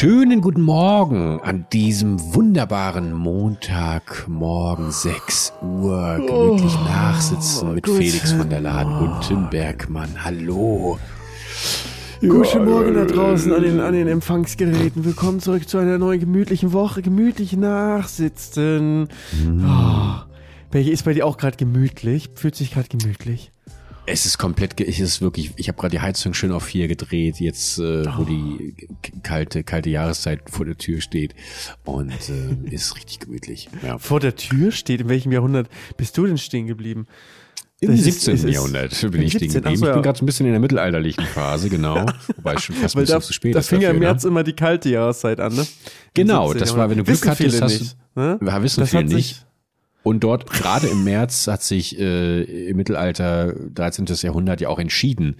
Schönen guten Morgen an diesem wunderbaren Montagmorgen 6 Uhr. Gemütlich Oh, nachsitzen mit Felix von der Laden und Tim Bergmann. Hallo. Guten Morgen da draußen an den, an den Empfangsgeräten. Willkommen zurück zu einer neuen gemütlichen Woche. Gemütlich nachsitzen. Oh. Welche ist bei dir auch gerade gemütlich? Fühlt sich gerade gemütlich? Es ist komplett, es ist wirklich, ich habe gerade die Heizung schön auf vier gedreht, jetzt äh, wo die k- kalte, kalte Jahreszeit vor der Tür steht und äh, ist richtig gemütlich. Ja. Vor der Tür steht, in welchem Jahrhundert bist du denn stehen geblieben? Im Das ist- 17. es ist- Jahrhundert bin ich stehen 17. geblieben. So, Ich bin ja. gerade so ein bisschen in der mittelalterlichen Phase, genau. Wobei es schon fast ein bisschen da, zu spät da ist fing ja im ne? März immer die kalte Jahreszeit an, ne? Genau, 17. das war, wenn du. Glück hattest, Wissen hast nicht, ne? Ja, wissen Das viele nicht. Und dort, gerade im März, hat sich äh, im Mittelalter, 13. Jahrhundert, ja auch entschieden,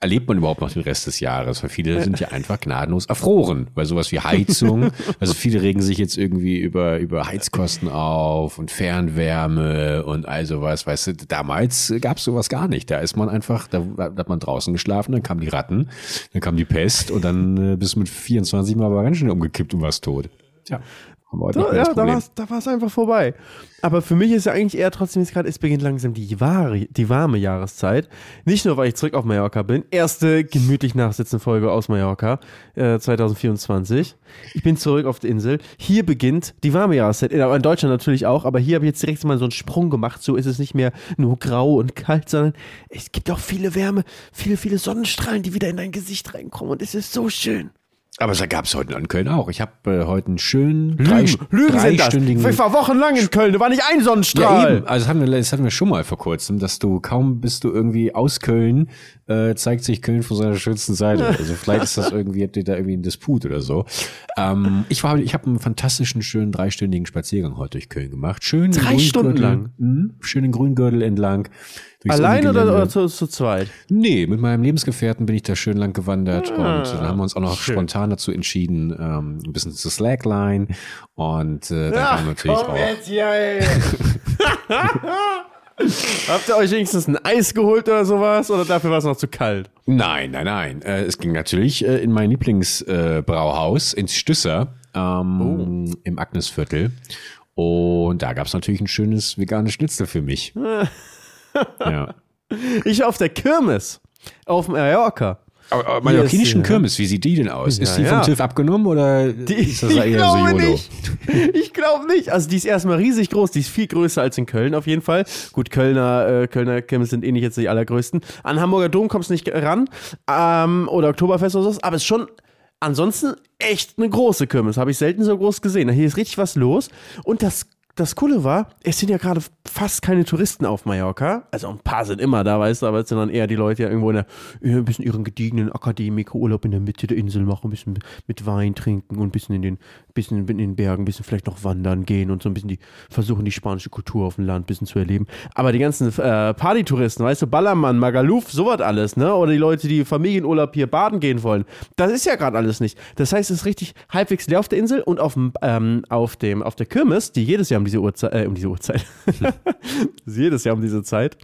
erlebt man überhaupt noch den Rest des Jahres? Weil viele sind ja einfach gnadenlos erfroren, weil sowas wie Heizung, also viele regen sich jetzt irgendwie über, über Heizkosten auf und Fernwärme und all sowas, weißt du, damals gab's sowas gar nicht. Da ist man einfach, da, da hat man draußen geschlafen, dann kamen die Ratten, dann kam die Pest und dann äh, bist du mit 24 Mal aber ganz schnell umgekippt und warst tot. Tja. Haben wir heute Da, ja, da Problem. war's, da war's einfach vorbei. Aber für mich ist ja eigentlich eher trotzdem jetzt gerade, es beginnt langsam die, wahre, die warme Jahreszeit. Nicht nur, weil ich zurück auf Mallorca bin. Erste gemütlich nachsitzen Folge aus Mallorca äh, 2024. Ich bin zurück auf der Insel. Hier beginnt die warme Jahreszeit. In, in Deutschland natürlich auch, aber hier habe ich jetzt direkt mal so einen Sprung gemacht. So ist es nicht mehr nur grau und kalt, sondern es gibt auch viele Wärme, viele, viele Sonnenstrahlen, die wieder in dein Gesicht reinkommen. Und es ist so schön. Aber es gab es heute in Köln auch. Ich habe äh, heute einen schönen drei, Lügen, Lügen sind das. dreistündigen Ich war wochenlang in Köln, da war nicht ein ja, Sonnenstrahl. eben. Also das hatten, wir, das hatten wir schon mal vor kurzem, dass du kaum bist du irgendwie aus Köln, äh, zeigt sich Köln von seiner schönsten Seite. Also vielleicht ist das irgendwie, habt ihr da irgendwie ein Disput oder so. Ähm, ich war, ich habe einen fantastischen, schönen dreistündigen Spaziergang heute durch Köln gemacht. Schön Drei Stunden lang? Mhm, schön den Grüngürtel entlang. Allein oder, oder zu, zu zweit? Nee, mit meinem Lebensgefährten bin ich da schön lang gewandert Ah, und dann haben wir uns auch noch schön. spontan dazu entschieden, ähm, ein bisschen zu Slackline und äh, dann kam natürlich auch. jetzt hier, ey. Habt ihr euch wenigstens ein Eis geholt oder sowas? Oder dafür war es noch zu kalt? Nein, nein, nein. Äh, es ging natürlich äh, in mein Lieblingsbrauhaus, äh, ins Stüsser ähm, im Agnesviertel. Und da gab's natürlich ein schönes veganes Schnitzel für mich. ja. Ich war auf der Kirmes auf Mallorca. Aber, aber mallorquinischen ist. Kirmes, wie sieht die denn aus? ist Ja, die vom ja. TÜV abgenommen oder Die, ist das ich eher glaube so YOLO? nicht. Ich glaube nicht. Also die ist erstmal riesig groß. Die ist viel größer als in Köln auf jeden Fall. Gut, Kölner, äh, Kölner Kirmes sind eh nicht jetzt die allergrößten. An Hamburger Dom kommst du nicht ran. Ähm, oder Oktoberfest oder so. Aber es ist schon ansonsten echt eine große Kirmes. Habe ich selten so groß gesehen. Hier ist richtig was los. Und das das Coole war, es sind ja gerade fast keine Touristen auf Mallorca. Also ein paar sind immer da, weißt du, aber es sind dann eher die Leute ja irgendwo in der, ein bisschen ihren gediegenen Akademiker-Urlaub in der Mitte der Insel machen, ein bisschen mit Wein trinken und ein bisschen in den, bisschen in den Bergen, ein bisschen vielleicht noch wandern gehen und so ein bisschen die, versuchen die spanische Kultur auf dem Land ein bisschen zu erleben. Aber die ganzen äh, Partytouristen, weißt du, Ballermann, Magaluf, sowas alles, ne? Oder die Leute, die Familienurlaub hier baden gehen wollen. Das ist ja gerade alles nicht. Das heißt, es ist richtig halbwegs leer auf der Insel und auf ähm, auf dem, auf der Kirmes, die jedes Jahr um diese Uhrzeit, äh, um diese Uhrzeit, jedes Jahr um diese Zeit,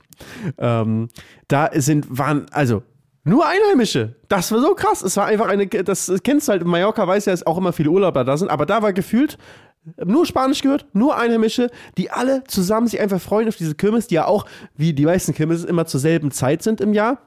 ähm, da sind, waren, also, nur Einheimische. Das war so krass. Es war einfach eine, das kennst du halt, in Mallorca weiß ja, dass auch immer viele Urlauber da sind, aber da war gefühlt nur Spanisch gehört, nur Einheimische, die alle zusammen sich einfach freuen auf diese Kirmes, die ja auch, wie die meisten Kirmes, immer zur selben Zeit sind im Jahr.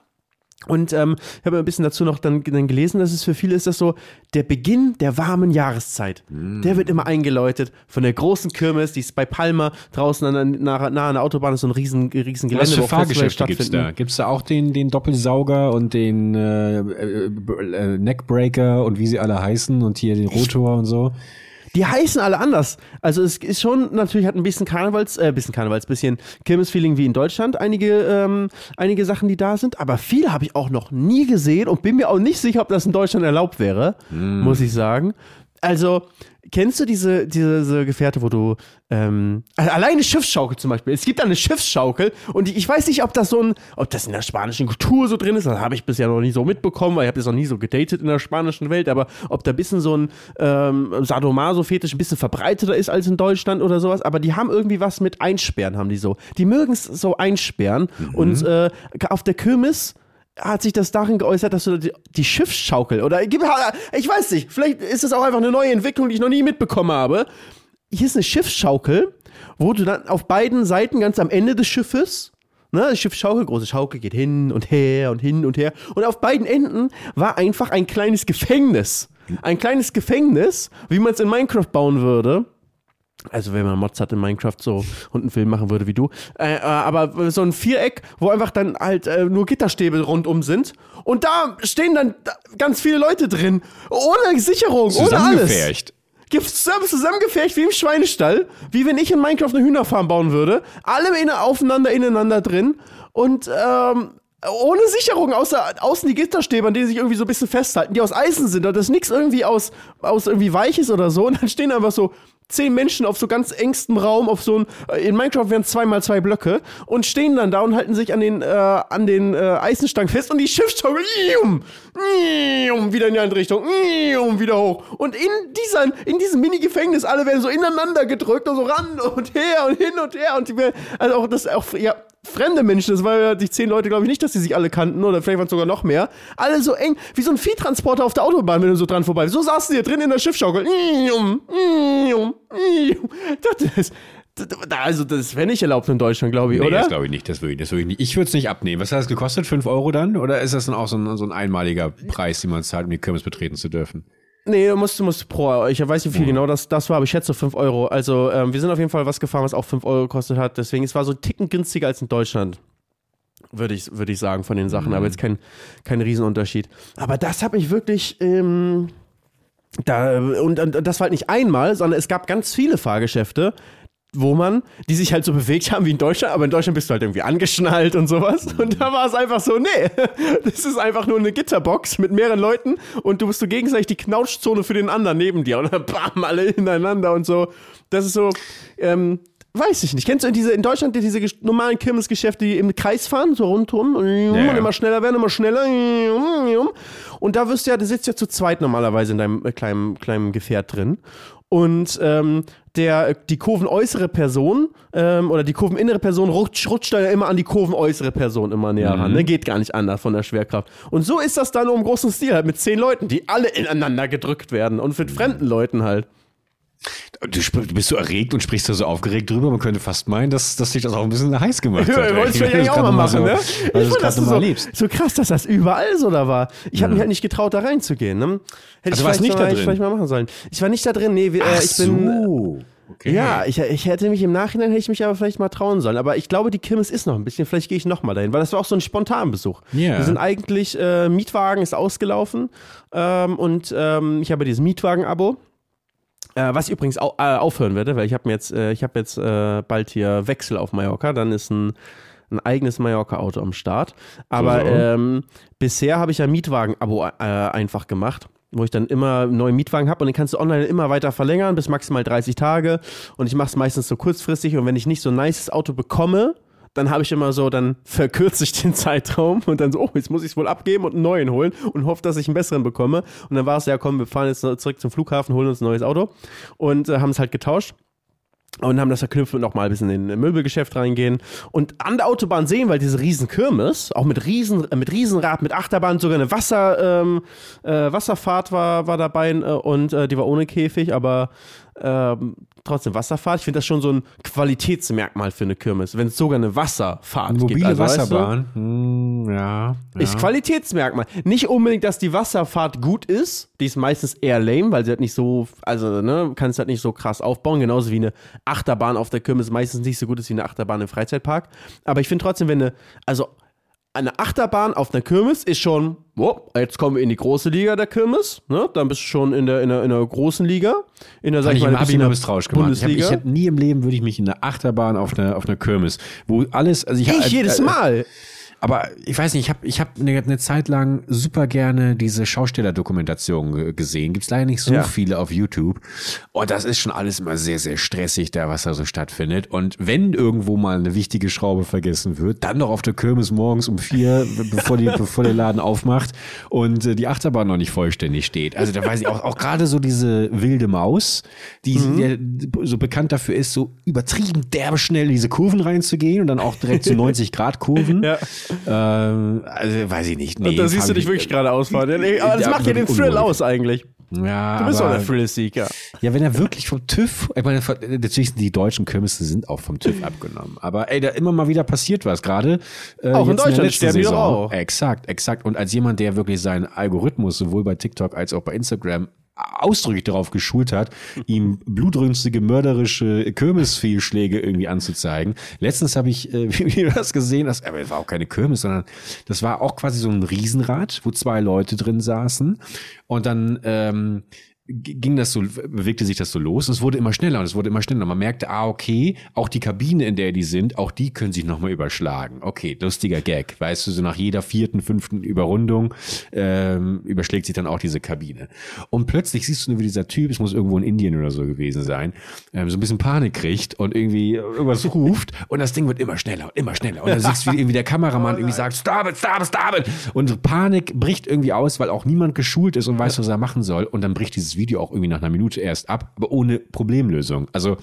Und ähm, ich habe ein bisschen dazu noch dann, dann gelesen, dass es für viele ist das so der Beginn der warmen Jahreszeit. Der wird immer eingeläutet von der großen Kirmes, die ist bei Palma draußen an der, nah, nah an der Autobahn ist so ein riesen, riesen Gelände, Was für wo Fahrgeschäfte gibt's da? Gibt's da auch den, den Doppelsauger und den äh, äh, äh, Neckbreaker und wie sie alle heißen und hier den Rotor und so? Die heißen alle anders. Also es ist schon, natürlich hat ein bisschen Karnevals, äh, bisschen Karnevals, bisschen Kirmes-Feeling wie in Deutschland, einige, ähm, einige Sachen, die da sind, aber viele habe ich auch noch nie gesehen und bin mir auch nicht sicher, ob das in Deutschland erlaubt wäre, muss ich sagen. Also, kennst du diese, diese Gefährte, wo du ähm, alleine Schiffsschaukel zum Beispiel. Es gibt eine Schiffsschaukel und ich, weiß nicht, ob das so ein, ob das in der spanischen Kultur so drin ist. Das habe ich bisher noch nie so mitbekommen, weil ich habe das noch nie so gedatet in der spanischen Welt. Aber ob da ein bisschen so ein ähm, Sadomaso-Fetisch ein bisschen verbreiteter ist als in Deutschland oder sowas. Aber die haben irgendwie was mit Einsperren, haben die so. Die mögen es so einsperren und äh, auf der Kirmes hat sich das darin geäußert, dass du die, die Schiffsschaukel oder ich weiß nicht, vielleicht ist es auch einfach eine neue Entwicklung, die ich noch nie mitbekommen habe. Hier ist eine Schiffsschaukel, wo du dann auf beiden Seiten ganz am Ende des Schiffes Ne, das Schiff Schaukel, große Schaukel geht hin und her und hin und her. Und auf beiden Enden war einfach ein kleines Gefängnis. Ein kleines Gefängnis, wie man es in Minecraft bauen würde. Also wenn man Mods hat in Minecraft so und einen Film machen würde wie du. Äh, äh, aber so ein Viereck, wo einfach dann halt äh, nur Gitterstäbe rundum sind. Und da stehen dann ganz viele Leute drin. Ohne Sicherung, ohne alles zusammengefärcht wie im Schweinestall, wie wenn ich in Minecraft eine Hühnerfarm bauen würde. Alle in, aufeinander, ineinander drin und ähm, ohne Sicherung, außer außen die Gitterstäbe, an denen sich irgendwie so ein bisschen festhalten, die aus Eisen sind. Und das ist nichts irgendwie aus, aus irgendwie Weiches oder so. Und dann stehen einfach so zehn Menschen auf so ganz engstem Raum, auf so ein, äh, in Minecraft wären zwei mal zwei Blöcke und stehen dann da und halten sich an den, äh, an den äh, Eisenstangen fest und die Schiffsschaukel wieder in die andere Richtung, wieder hoch. Und in, dieser, in diesem Mini-Gefängnis, alle werden so ineinander gedrückt und so ran und her und hin und her und die, also auch das, auch, ja, fremde Menschen, das waren ja die zehn Leute, glaube ich nicht, dass sie sich alle kannten oder vielleicht waren es sogar noch mehr. Alle so eng, wie so ein Viehtransporter auf der Autobahn, wenn du so dran vorbei So saßen die hier drin in der Schiffschaukel. Das, also, das wäre nicht erlaubt in Deutschland, glaube ich, nee, oder? Das glaube ich nicht, das würde ich, das würd ich nicht. Ich würde es nicht abnehmen. Was hat das gekostet? Fünf Euro dann? Oder ist das dann auch so ein, so ein einmaliger Preis, den man zahlt, um die Kirmes betreten zu dürfen? Nee, du musst, du musst pro, ich weiß nicht, wie viel mhm. genau das, das war, aber ich schätze 5 Euro. Also, ähm, wir sind auf jeden Fall was gefahren, was auch 5 Euro gekostet hat. Deswegen, es war so ein Ticken günstiger als in Deutschland. Würde ich, würde ich sagen, von den Sachen. Mhm. Aber jetzt kein, kein Riesenunterschied. Aber das hat mich wirklich, ähm, da, und, und das war halt nicht einmal, sondern es gab ganz viele Fahrgeschäfte, wo man, die sich halt so bewegt haben wie in Deutschland, aber in Deutschland bist du halt irgendwie angeschnallt und sowas. Und da war es einfach so, nee, das ist einfach nur eine Gitterbox mit mehreren Leuten und du bist so gegenseitig die Knautschzone für den anderen neben dir und dann bam, alle ineinander und so. Das ist so, ähm, weiß ich nicht. Kennst du in, diese, in Deutschland diese normalen Kirmesgeschäfte, die im Kreis fahren, so rundum und ja. immer schneller werden, immer schneller. Und da wirst du ja, du sitzt ja zu zweit normalerweise in deinem kleinen, kleinen Gefährt drin. Und ähm, der, die kurvenäußere Person ähm, oder die kurveninnere Person rutscht, rutscht da ja immer an die kurvenäußere Person immer näher mhm. ran. Ne? Geht gar nicht anders von der Schwerkraft. Und so ist das dann im großen Stil halt mit zehn Leuten, die alle ineinander gedrückt werden und mit fremden Leuten halt. Du bist so erregt und sprichst da so aufgeregt drüber. Man könnte fast meinen, dass, dass dich das auch ein bisschen heiß gemacht hat. Ja, wolltest du ja auch mal machen, so, ne? Ich fand das so, so krass, dass das überall so da war. Ich habe mhm. mich halt nicht getraut, da reinzugehen. Ne? Hätte also ich warst nicht mal, da drin? vielleicht mal machen sollen. Ich war nicht da drin, nee. Äh, Ach ich bin, so. Okay. Ja, ich, ich hätte mich im Nachhinein hätte ich mich aber vielleicht mal trauen sollen. Aber ich glaube, die Kirmes ist noch ein bisschen. Vielleicht gehe ich noch mal dahin, weil das war auch so ein Spontanbesuch. Yeah. Wir sind eigentlich äh, Mietwagen ist ausgelaufen ähm, und ähm, ich habe dieses Mietwagen-Abo. Äh, was ich übrigens au äh, aufhören werde, weil ich habe jetzt, äh, ich habe jetzt äh, bald hier Wechsel auf Mallorca, dann ist ein, ein eigenes Mallorca-Auto am Start. Aber so. ähm, bisher habe ich ja Mietwagen-Abo äh, einfach gemacht wo ich dann immer einen neuen Mietwagen habe und den kannst du online immer weiter verlängern bis maximal 30 Tage und ich mache es meistens so kurzfristig und wenn ich nicht so ein nices Auto bekomme, dann habe ich immer so, dann verkürze ich den Zeitraum und dann so, oh, jetzt muss ich es wohl abgeben und einen neuen holen und hoffe, dass ich einen besseren bekomme. Und dann war es ja, komm, wir fahren jetzt zurück zum Flughafen, holen uns ein neues Auto und äh, haben es halt getauscht und haben das verknüpft und nochmal ein bisschen in ein Möbelgeschäft reingehen und an der Autobahn sehen, weil diese riesen Kirmes, auch mit riesen äh, mit Riesenrad, mit Achterbahn, sogar eine Wasser ähm, äh, Wasserfahrt war war dabei äh, und äh, die war ohne Käfig, aber ähm, trotzdem Wasserfahrt. Ich finde das schon so ein Qualitätsmerkmal für eine Kirmes, wenn es sogar eine Wasserfahrt eine mobile gibt. Also, Wasserbahn, weißt du, hm, ja, ja. Ist Qualitätsmerkmal. Nicht unbedingt, dass die Wasserfahrt gut ist. Die ist meistens eher lame, weil sie halt nicht so, also, ne, kannst halt nicht so krass aufbauen. Genauso wie eine Achterbahn auf der Kirmes meistens nicht so gut ist wie eine Achterbahn im Freizeitpark. Aber ich finde trotzdem, wenn eine, also eine Achterbahn auf einer Kirmes ist schon, oh, jetzt kommen wir in die große Liga der Kirmes, ne? Dann bist du schon in der, in der, in der großen Liga. In der, sag ich mal, hab ich misstrauisch gemacht. Bundesliga. Ich, hab, ich hab nie im Leben würde ich mich in einer Achterbahn auf einer, auf einer Kirmes, wo alles, also ich, ich jedes Mal. Aber ich weiß nicht, ich habe ich hab eine, eine Zeit lang super gerne diese Schaustellerdokumentation gesehen. Gibt's leider nicht so ja. viele auf YouTube. Und das ist schon alles immer sehr, sehr stressig, da was da so stattfindet. Und wenn irgendwo mal eine wichtige Schraube vergessen wird, dann noch auf der Kirmes morgens um vier, bevor, die, bevor der Laden aufmacht und äh, die Achterbahn noch nicht vollständig steht. Also da weiß ich auch, auch gerade so diese wilde Maus, die mhm. so bekannt dafür ist, so übertrieben derbe schnell diese Kurven reinzugehen und dann auch direkt zu 90 Grad Kurven. Ja. Ähm, also weiß ich nicht. Nee, Und da siehst du dich wirklich gerade ausfahren. Aber das macht ja den Thrill aus eigentlich. Ja, Du bist doch der Thrill-Seeker. Ja, wenn er wirklich vom TÜV, ich meine, natürlich sind die deutschen Kirmesse sind auch vom TÜV abgenommen. Aber ey, da immer mal wieder passiert was, gerade. Äh, Auch in Deutschland letzten sterben Saison. auch. Exakt, exakt. Und als jemand, der wirklich seinen Algorithmus sowohl bei TikTok als auch bei Instagram ausdrücklich darauf geschult hat, ihm blutrünstige, mörderische Kirmesfehlschläge irgendwie anzuzeigen. Letztens habe ich äh, das gesehen, das, aber es war auch keine Kirmes, sondern das war auch quasi so ein Riesenrad, wo zwei Leute drin saßen und dann ähm, ging das so, bewegte sich das so los. Es wurde immer schneller und es wurde immer schneller. Man merkte, ah, okay, auch die Kabine, in der die sind, auch die können sich nochmal überschlagen. Okay, lustiger Gag. Weißt du, so nach jeder vierten, fünften Überrundung ähm, überschlägt sich dann auch diese Kabine. Und plötzlich siehst du nur, wie dieser Typ, es muss irgendwo in Indien oder so gewesen sein, ähm, so ein bisschen Panik kriegt und irgendwie irgendwas ruft und das Ding wird immer schneller und immer schneller. Und dann siehst du, wie irgendwie der Kameramann irgendwie sagt, stop it, stop it, stop it. Und Panik bricht irgendwie aus, weil auch niemand geschult ist und weiß, was er machen soll. Und dann bricht dieses Video auch irgendwie nach einer Minute erst ab, aber ohne Problemlösung. Also,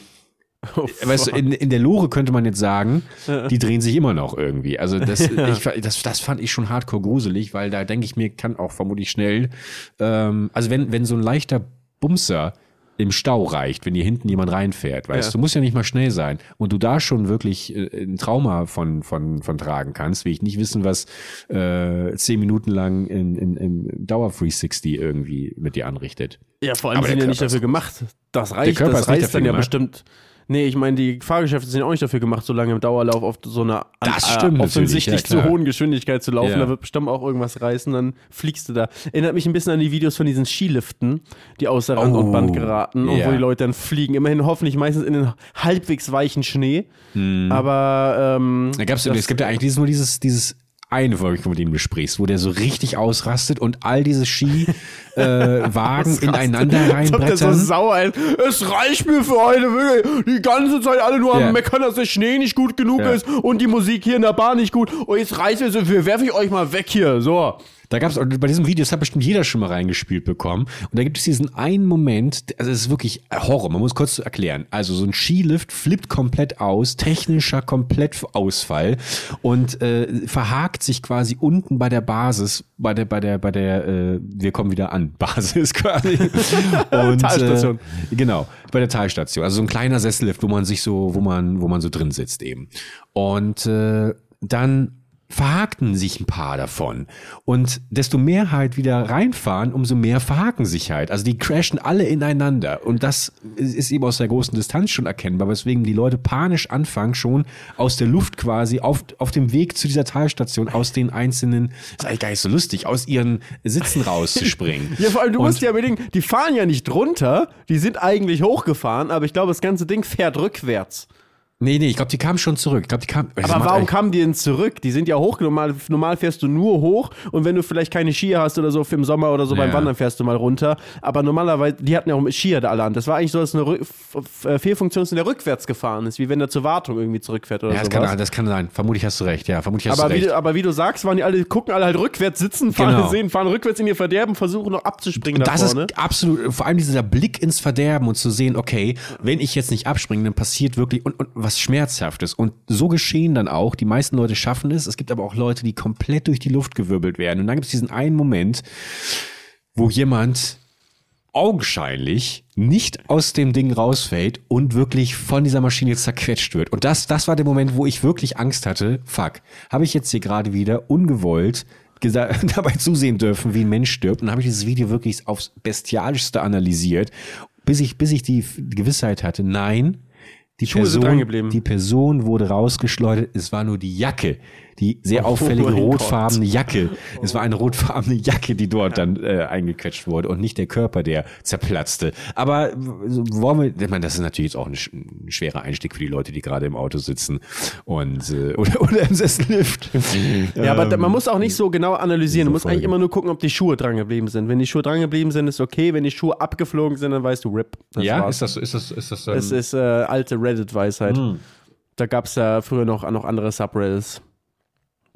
weißt du, in, in der Lore könnte man jetzt sagen, die drehen sich immer noch irgendwie. Also das, ich, das, das fand ich schon hardcore gruselig, weil da denke ich mir, kann auch vermutlich schnell, ähm, also wenn, wenn so ein leichter Bumser im Stau reicht, wenn hier hinten jemand reinfährt, weißt Ja. du, muss ja nicht mal schnell sein. Und du da schon wirklich äh, ein Trauma von, von, von tragen kannst, will ich nicht wissen, was äh, zehn Minuten lang in, in, in Dauer 360 irgendwie mit dir anrichtet. Ja, vor allem Aber sind der ja nicht dafür gemacht. Das reicht, Körper das dafür dann ja bestimmt. Nee, ich meine, die Fahrgeschäfte sind ja auch nicht dafür gemacht, so lange im Dauerlauf auf so einer Das stimmt natürlich, offensichtlich ja, zu hohen Geschwindigkeit zu laufen. Ja. Da wird bestimmt auch irgendwas reißen, dann fliegst du da. Erinnert mich ein bisschen an die Videos von diesen Skiliften, die außer Rand und Oh, Band geraten und ja. wo die Leute dann fliegen. Immerhin hoffentlich meistens in den halbwegs weichen Schnee. Aber ähm, Da gab's, das- es gibt ja eigentlich dieses, nur dieses, dieses eine, wo du mit dem du sprichst, wo der so richtig ausrastet und all diese Skiwagen äh, Wagen ineinander der so reinbrettern. sauer ist. Es reicht mir für heute wirklich. Die ganze Zeit alle nur Ja. am Meckern, dass der Schnee nicht gut genug Ja. ist und die Musik hier in der Bar nicht gut. Und jetzt reißt es, wir werfe ich euch mal weg hier. So. Da gab's und bei diesem Video, das hat bestimmt jeder schon mal reingespielt bekommen. Und da gibt es diesen einen Moment, also es ist wirklich Horror, man muss kurz erklären. Also so ein Skilift flippt komplett aus, technischer Komplettausfall und äh, verhakt sich quasi unten bei der Basis, bei der, bei der, bei der, äh, wir kommen wieder an, Basis quasi. und, Talstation. Äh, genau, bei der Talstation. Also so ein kleiner Sessellift, wo man sich so, wo man, wo man so drin sitzt eben. Und äh, dann verhakten sich ein paar davon. Und desto mehr halt wieder reinfahren, umso mehr verhaken sich halt. Also die crashen alle ineinander. Und das ist eben aus der großen Distanz schon erkennbar, weswegen die Leute panisch anfangen, schon aus der Luft quasi auf, auf dem Weg zu dieser Talstation aus den einzelnen, ist eigentlich gar nicht so lustig, aus ihren Sitzen rauszuspringen. Ja, vor allem, du Und- musst ja überlegen, die fahren ja nicht runter, die sind eigentlich hochgefahren, aber ich glaube, das ganze Ding fährt rückwärts. Nee, nee, ich glaube, die kamen schon zurück. Ich glaube, die das Aber macht warum eigentlich- kamen die denn zurück? Die sind ja hoch. Normal, normal fährst du nur hoch und wenn du vielleicht keine Skier hast oder so im Sommer oder so beim Ja. Wandern fährst du mal runter. Aber normalerweise, die hatten ja auch Skier da alle an. Das war eigentlich so, dass eine Rück äh, Fehlfunktion ist, in der rückwärts gefahren ist, wie wenn er zur Wartung irgendwie zurückfährt oder Ja, das sowas. kann, das kann sein. Vermutlich hast du recht. Ja, vermutlich hast aber, du wie, recht. du- aber wie du sagst, waren die alle, gucken alle halt rückwärts, sitzen, fahren, Genau. sehen, fahren rückwärts in ihr Verderben, versuchen noch abzuspringen da das vorne. ist absolut, vor allem dieser Blick ins Verderben und zu sehen, okay, wenn ich jetzt nicht abspringe, dann passiert wirklich und, und was Schmerzhaftes. Und so geschehen dann auch. Die meisten Leute schaffen es. Es gibt aber auch Leute, die komplett durch die Luft gewirbelt werden. Und dann gibt es diesen einen Moment, wo jemand augenscheinlich nicht aus dem Ding rausfällt und wirklich von dieser Maschine zerquetscht wird. Und das, das war der Moment, wo ich wirklich Angst hatte. Fuck, habe ich jetzt hier gerade wieder ungewollt dabei zusehen dürfen, wie ein Mensch stirbt. Und habe ich dieses Video wirklich aufs bestialischste analysiert, bis ich, bis ich die Gewissheit hatte, nein, die Schuhe sind dran Person, geblieben. die Person wurde rausgeschleudert. Es war nur die Jacke, die sehr Oh auffällige rotfarbene Jacke. Es war eine rotfarbene Jacke, die dort dann äh, eingequetscht wurde und nicht der Körper, der zerplatzte. Aber w- wollen wir, ich meine, das ist natürlich jetzt auch ein, ein schwerer Einstieg für die Leute, die gerade im Auto sitzen und äh, oder, oder im Sessellift. Ja, aber da, man muss auch nicht so genau analysieren. Du musst Folge. eigentlich immer nur gucken, ob die Schuhe dran geblieben sind. Wenn die Schuhe dran geblieben sind, ist okay. Wenn die Schuhe abgeflogen sind, dann weißt du, RIP. Das ja, war's. ist das, so- ist das, ist das, ähm, Das ist äh, alte Reddit-Weisheit. Hm. Da gab es ja früher noch, noch andere Subreddits,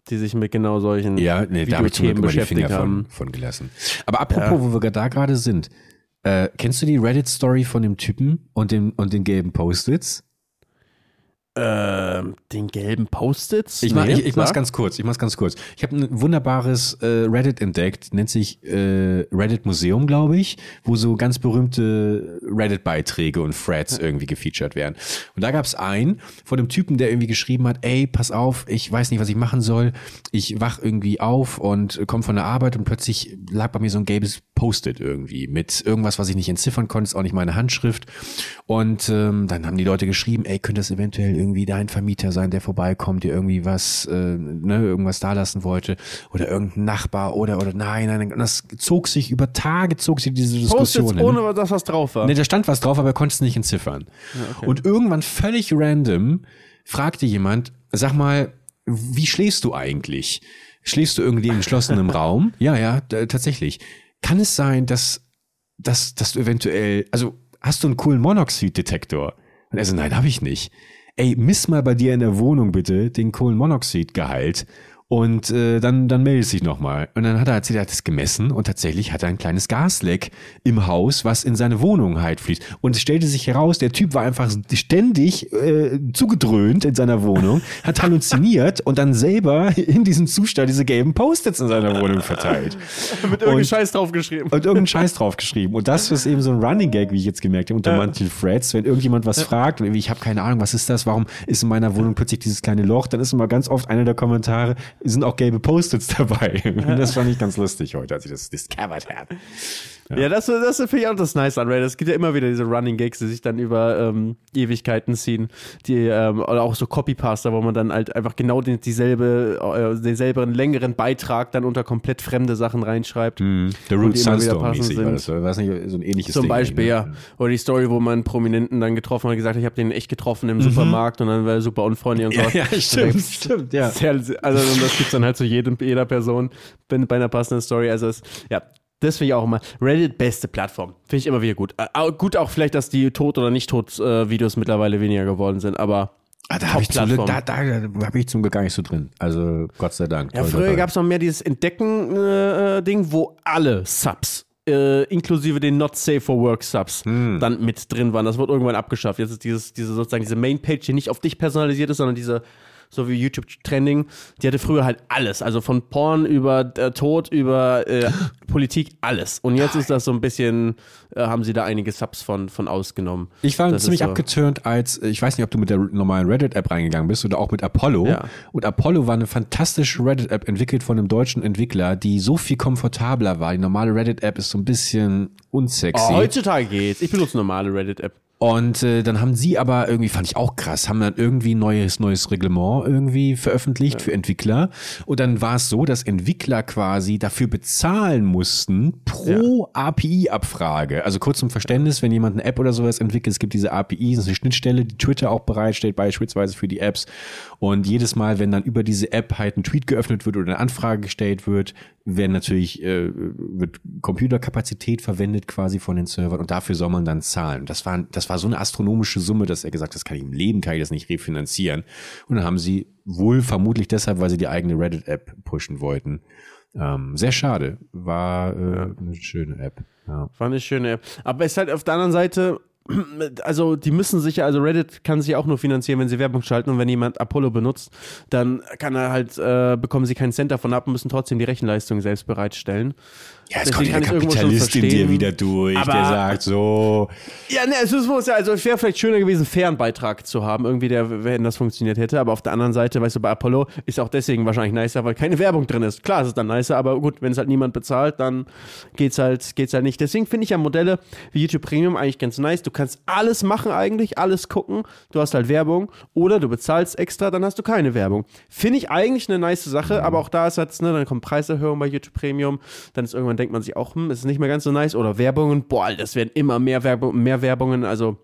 die sich mit genau solchen Ja, nee, da habe ich zum Glück immer die beschäftigt Finger von, von gelassen. Aber apropos, wo wir da gerade sind, äh, kennst du die Reddit-Story von dem Typen und, dem, und den gelben Post-its? Ähm, den gelben Post-its? Ich, mach, Nee, ich, ich mach's ganz kurz. Ich mach's ganz kurz. Ich habe ein wunderbares äh, Reddit entdeckt, nennt sich äh, Reddit Museum, glaube ich, wo so ganz berühmte Reddit-Beiträge und Threads irgendwie gefeatured werden. Und da gab's einen von einem Typen, der irgendwie geschrieben hat, ey, pass auf, ich weiß nicht, was ich machen soll. Ich wach irgendwie auf und komme von der Arbeit und plötzlich lag bei mir so ein gelbes Post-it irgendwie mit irgendwas, was ich nicht entziffern konnte, ist auch nicht meine Handschrift. Und ähm, dann haben die Leute geschrieben, ey, könnte das eventuell irgendwie dein Vermieter sein, der vorbeikommt, dir irgendwie was, äh, ne, irgendwas da lassen wollte oder irgendein Nachbar oder oder nein, nein, nein. Das zog sich über Tage, zog sich diese Diskussion. Ohne dass was drauf war. Ne, da stand was drauf, aber er konnte es nicht entziffern. Und irgendwann völlig random fragte jemand, sag mal, wie schläfst du eigentlich? Schläfst du irgendwie in geschlossenem Raum? Ja, ja, tatsächlich. Kann es sein, dass, dass, dass du eventuell, also hast du einen coolen Monoxiddetektor? Und er so, nein, habe ich nicht. Ey, miss mal bei dir in der Wohnung bitte den Kohlenmonoxidgehalt und äh, dann, dann meldet sich nochmal. Und dann hat er erzählt, er hat es gemessen und tatsächlich hat er ein kleines Gasleck im Haus, was in seine Wohnung halt fließt. Und es stellte sich heraus, der Typ war einfach ständig äh, zugedröhnt in seiner Wohnung, hat halluziniert und dann selber in diesem Zustand diese gelben Post-its in seiner Wohnung verteilt. Mit irgendeinem Scheiß draufgeschrieben. Und irgendeinen Scheiß draufgeschrieben. Und das ist eben so ein Running Gag, wie ich jetzt gemerkt habe, unter Ja. manchen Threads. Wenn irgendjemand was fragt und ich habe keine Ahnung, was ist das? Warum ist in meiner Wohnung plötzlich dieses kleine Loch? Dann ist immer ganz oft einer der Kommentare, sind auch gelbe Post-its dabei. Das fand ich ganz lustig heute, als ich das discovered habe. Ja, das, das finde ich auch das Nice an Reddit. Es gibt ja immer wieder diese Running Gags, die sich dann über ähm, Ewigkeiten ziehen. Die, ähm, oder auch so Copypaster, wo man dann halt einfach genau den, dieselbe, äh, denselben längeren Beitrag dann unter komplett fremde Sachen reinschreibt. The Und die Root immer wieder Sunstorm passend mäßig war das. Das nicht so ein ähnliches Zum Ding? Beispiel, ne? ja. Oder die Story, wo man einen Prominenten dann getroffen hat und gesagt hat, ich habe den echt getroffen im Supermarkt und dann war er super unfreundlich und so. Mhm. Ja, ja, stimmt, stimmt, ja. Sehr, also das gibt's dann halt zu jedem, jeder Person bei, einer passenden Story. Also es, ja, das finde ich auch immer. Reddit, beste Plattform. Finde ich immer wieder gut. Äh, gut auch vielleicht, dass die Tot- oder Nicht-Tot-Videos mittlerweile weniger geworden sind, aber Ah, da habe ich, zum Glück- Top-Plattform. da, da hab ich zum Glück gar nicht so drin. Also Gott sei Dank. Ja, früher gab es noch mehr dieses Entdecken-Ding, wo alle Subs, äh, inklusive den Not Safe for Work Subs, dann mit drin waren. Das wurde irgendwann abgeschafft. Jetzt ist dieses, diese sozusagen diese Mainpage, die nicht auf dich personalisiert ist, sondern diese so wie YouTube Trending, die hatte früher halt alles, also von Porn über äh, Tod über äh, Politik alles. Und jetzt ist das so ein bisschen, äh, haben sie da einige Subs von, von ausgenommen. Ich war Das ziemlich so. abgeturnt, als ich weiß nicht, ob du mit der normalen Reddit-App reingegangen bist oder auch mit Apollo. Ja. Und Apollo war eine fantastische Reddit-App entwickelt von einem deutschen Entwickler, die so viel komfortabler war. Die normale Reddit-App ist so ein bisschen unsexy. Oh, heutzutage geht's. Ich benutze normale Reddit-App. Und äh, dann haben sie aber irgendwie, fand ich auch krass, haben dann irgendwie ein neues, neues Reglement irgendwie veröffentlicht für Entwickler. Und dann war es so, dass Entwickler quasi dafür bezahlen mussten pro API-Abfrage. Also kurz zum Verständnis, wenn jemand eine App oder sowas entwickelt, es gibt diese API, das ist eine Schnittstelle, die Twitter auch bereitstellt, beispielsweise für die Apps. Und jedes Mal, wenn dann über diese App halt ein Tweet geöffnet wird oder eine Anfrage gestellt wird, werden natürlich, äh, wird Computerkapazität verwendet quasi von den Servern und dafür soll man dann zahlen. Das war, das war so eine astronomische Summe, dass er gesagt hat, das kann ich im Leben, kann ich das nicht refinanzieren. Und dann haben sie wohl vermutlich deshalb, weil sie die eigene Reddit-App pushen wollten. Ähm, sehr schade. War äh, eine schöne App. Ja. War eine schöne App. Aber es ist halt auf der anderen Seite, also die müssen sich ja, also Reddit kann sich auch nur finanzieren, wenn sie Werbung schalten und wenn jemand Apollo benutzt, dann kann er halt, äh, bekommen sie keinen Cent davon ab und müssen trotzdem die Rechenleistung selbst bereitstellen. Ja, jetzt Deswegen kommt kann der Kapitalist in dir wieder durch, Aber- der sagt so, Ja, ne, es ist- muss ja, also es wäre vielleicht schöner gewesen, einen fairen Beitrag zu haben, irgendwie, der, wenn das funktioniert hätte. Aber auf der anderen Seite, weißt du, bei Apollo ist auch deswegen wahrscheinlich nicer, weil keine Werbung drin ist. Klar, es ist dann nicer, aber gut, wenn es halt niemand bezahlt, dann geht's halt, geht's halt nicht. Deswegen finde ich ja Modelle wie YouTube Premium eigentlich ganz nice. Du kannst alles machen eigentlich, alles gucken. Du hast halt Werbung oder du bezahlst extra, dann hast du keine Werbung. Finde ich eigentlich eine nice Sache, aber auch da ist halt, ne, dann kommt Preiserhöhung bei YouTube Premium. Dann ist irgendwann denkt man sich auch, hm, ist nicht mehr ganz so nice. Oder Werbungen, boah, das werden immer mehr, Werbung, mehr Werbungen, also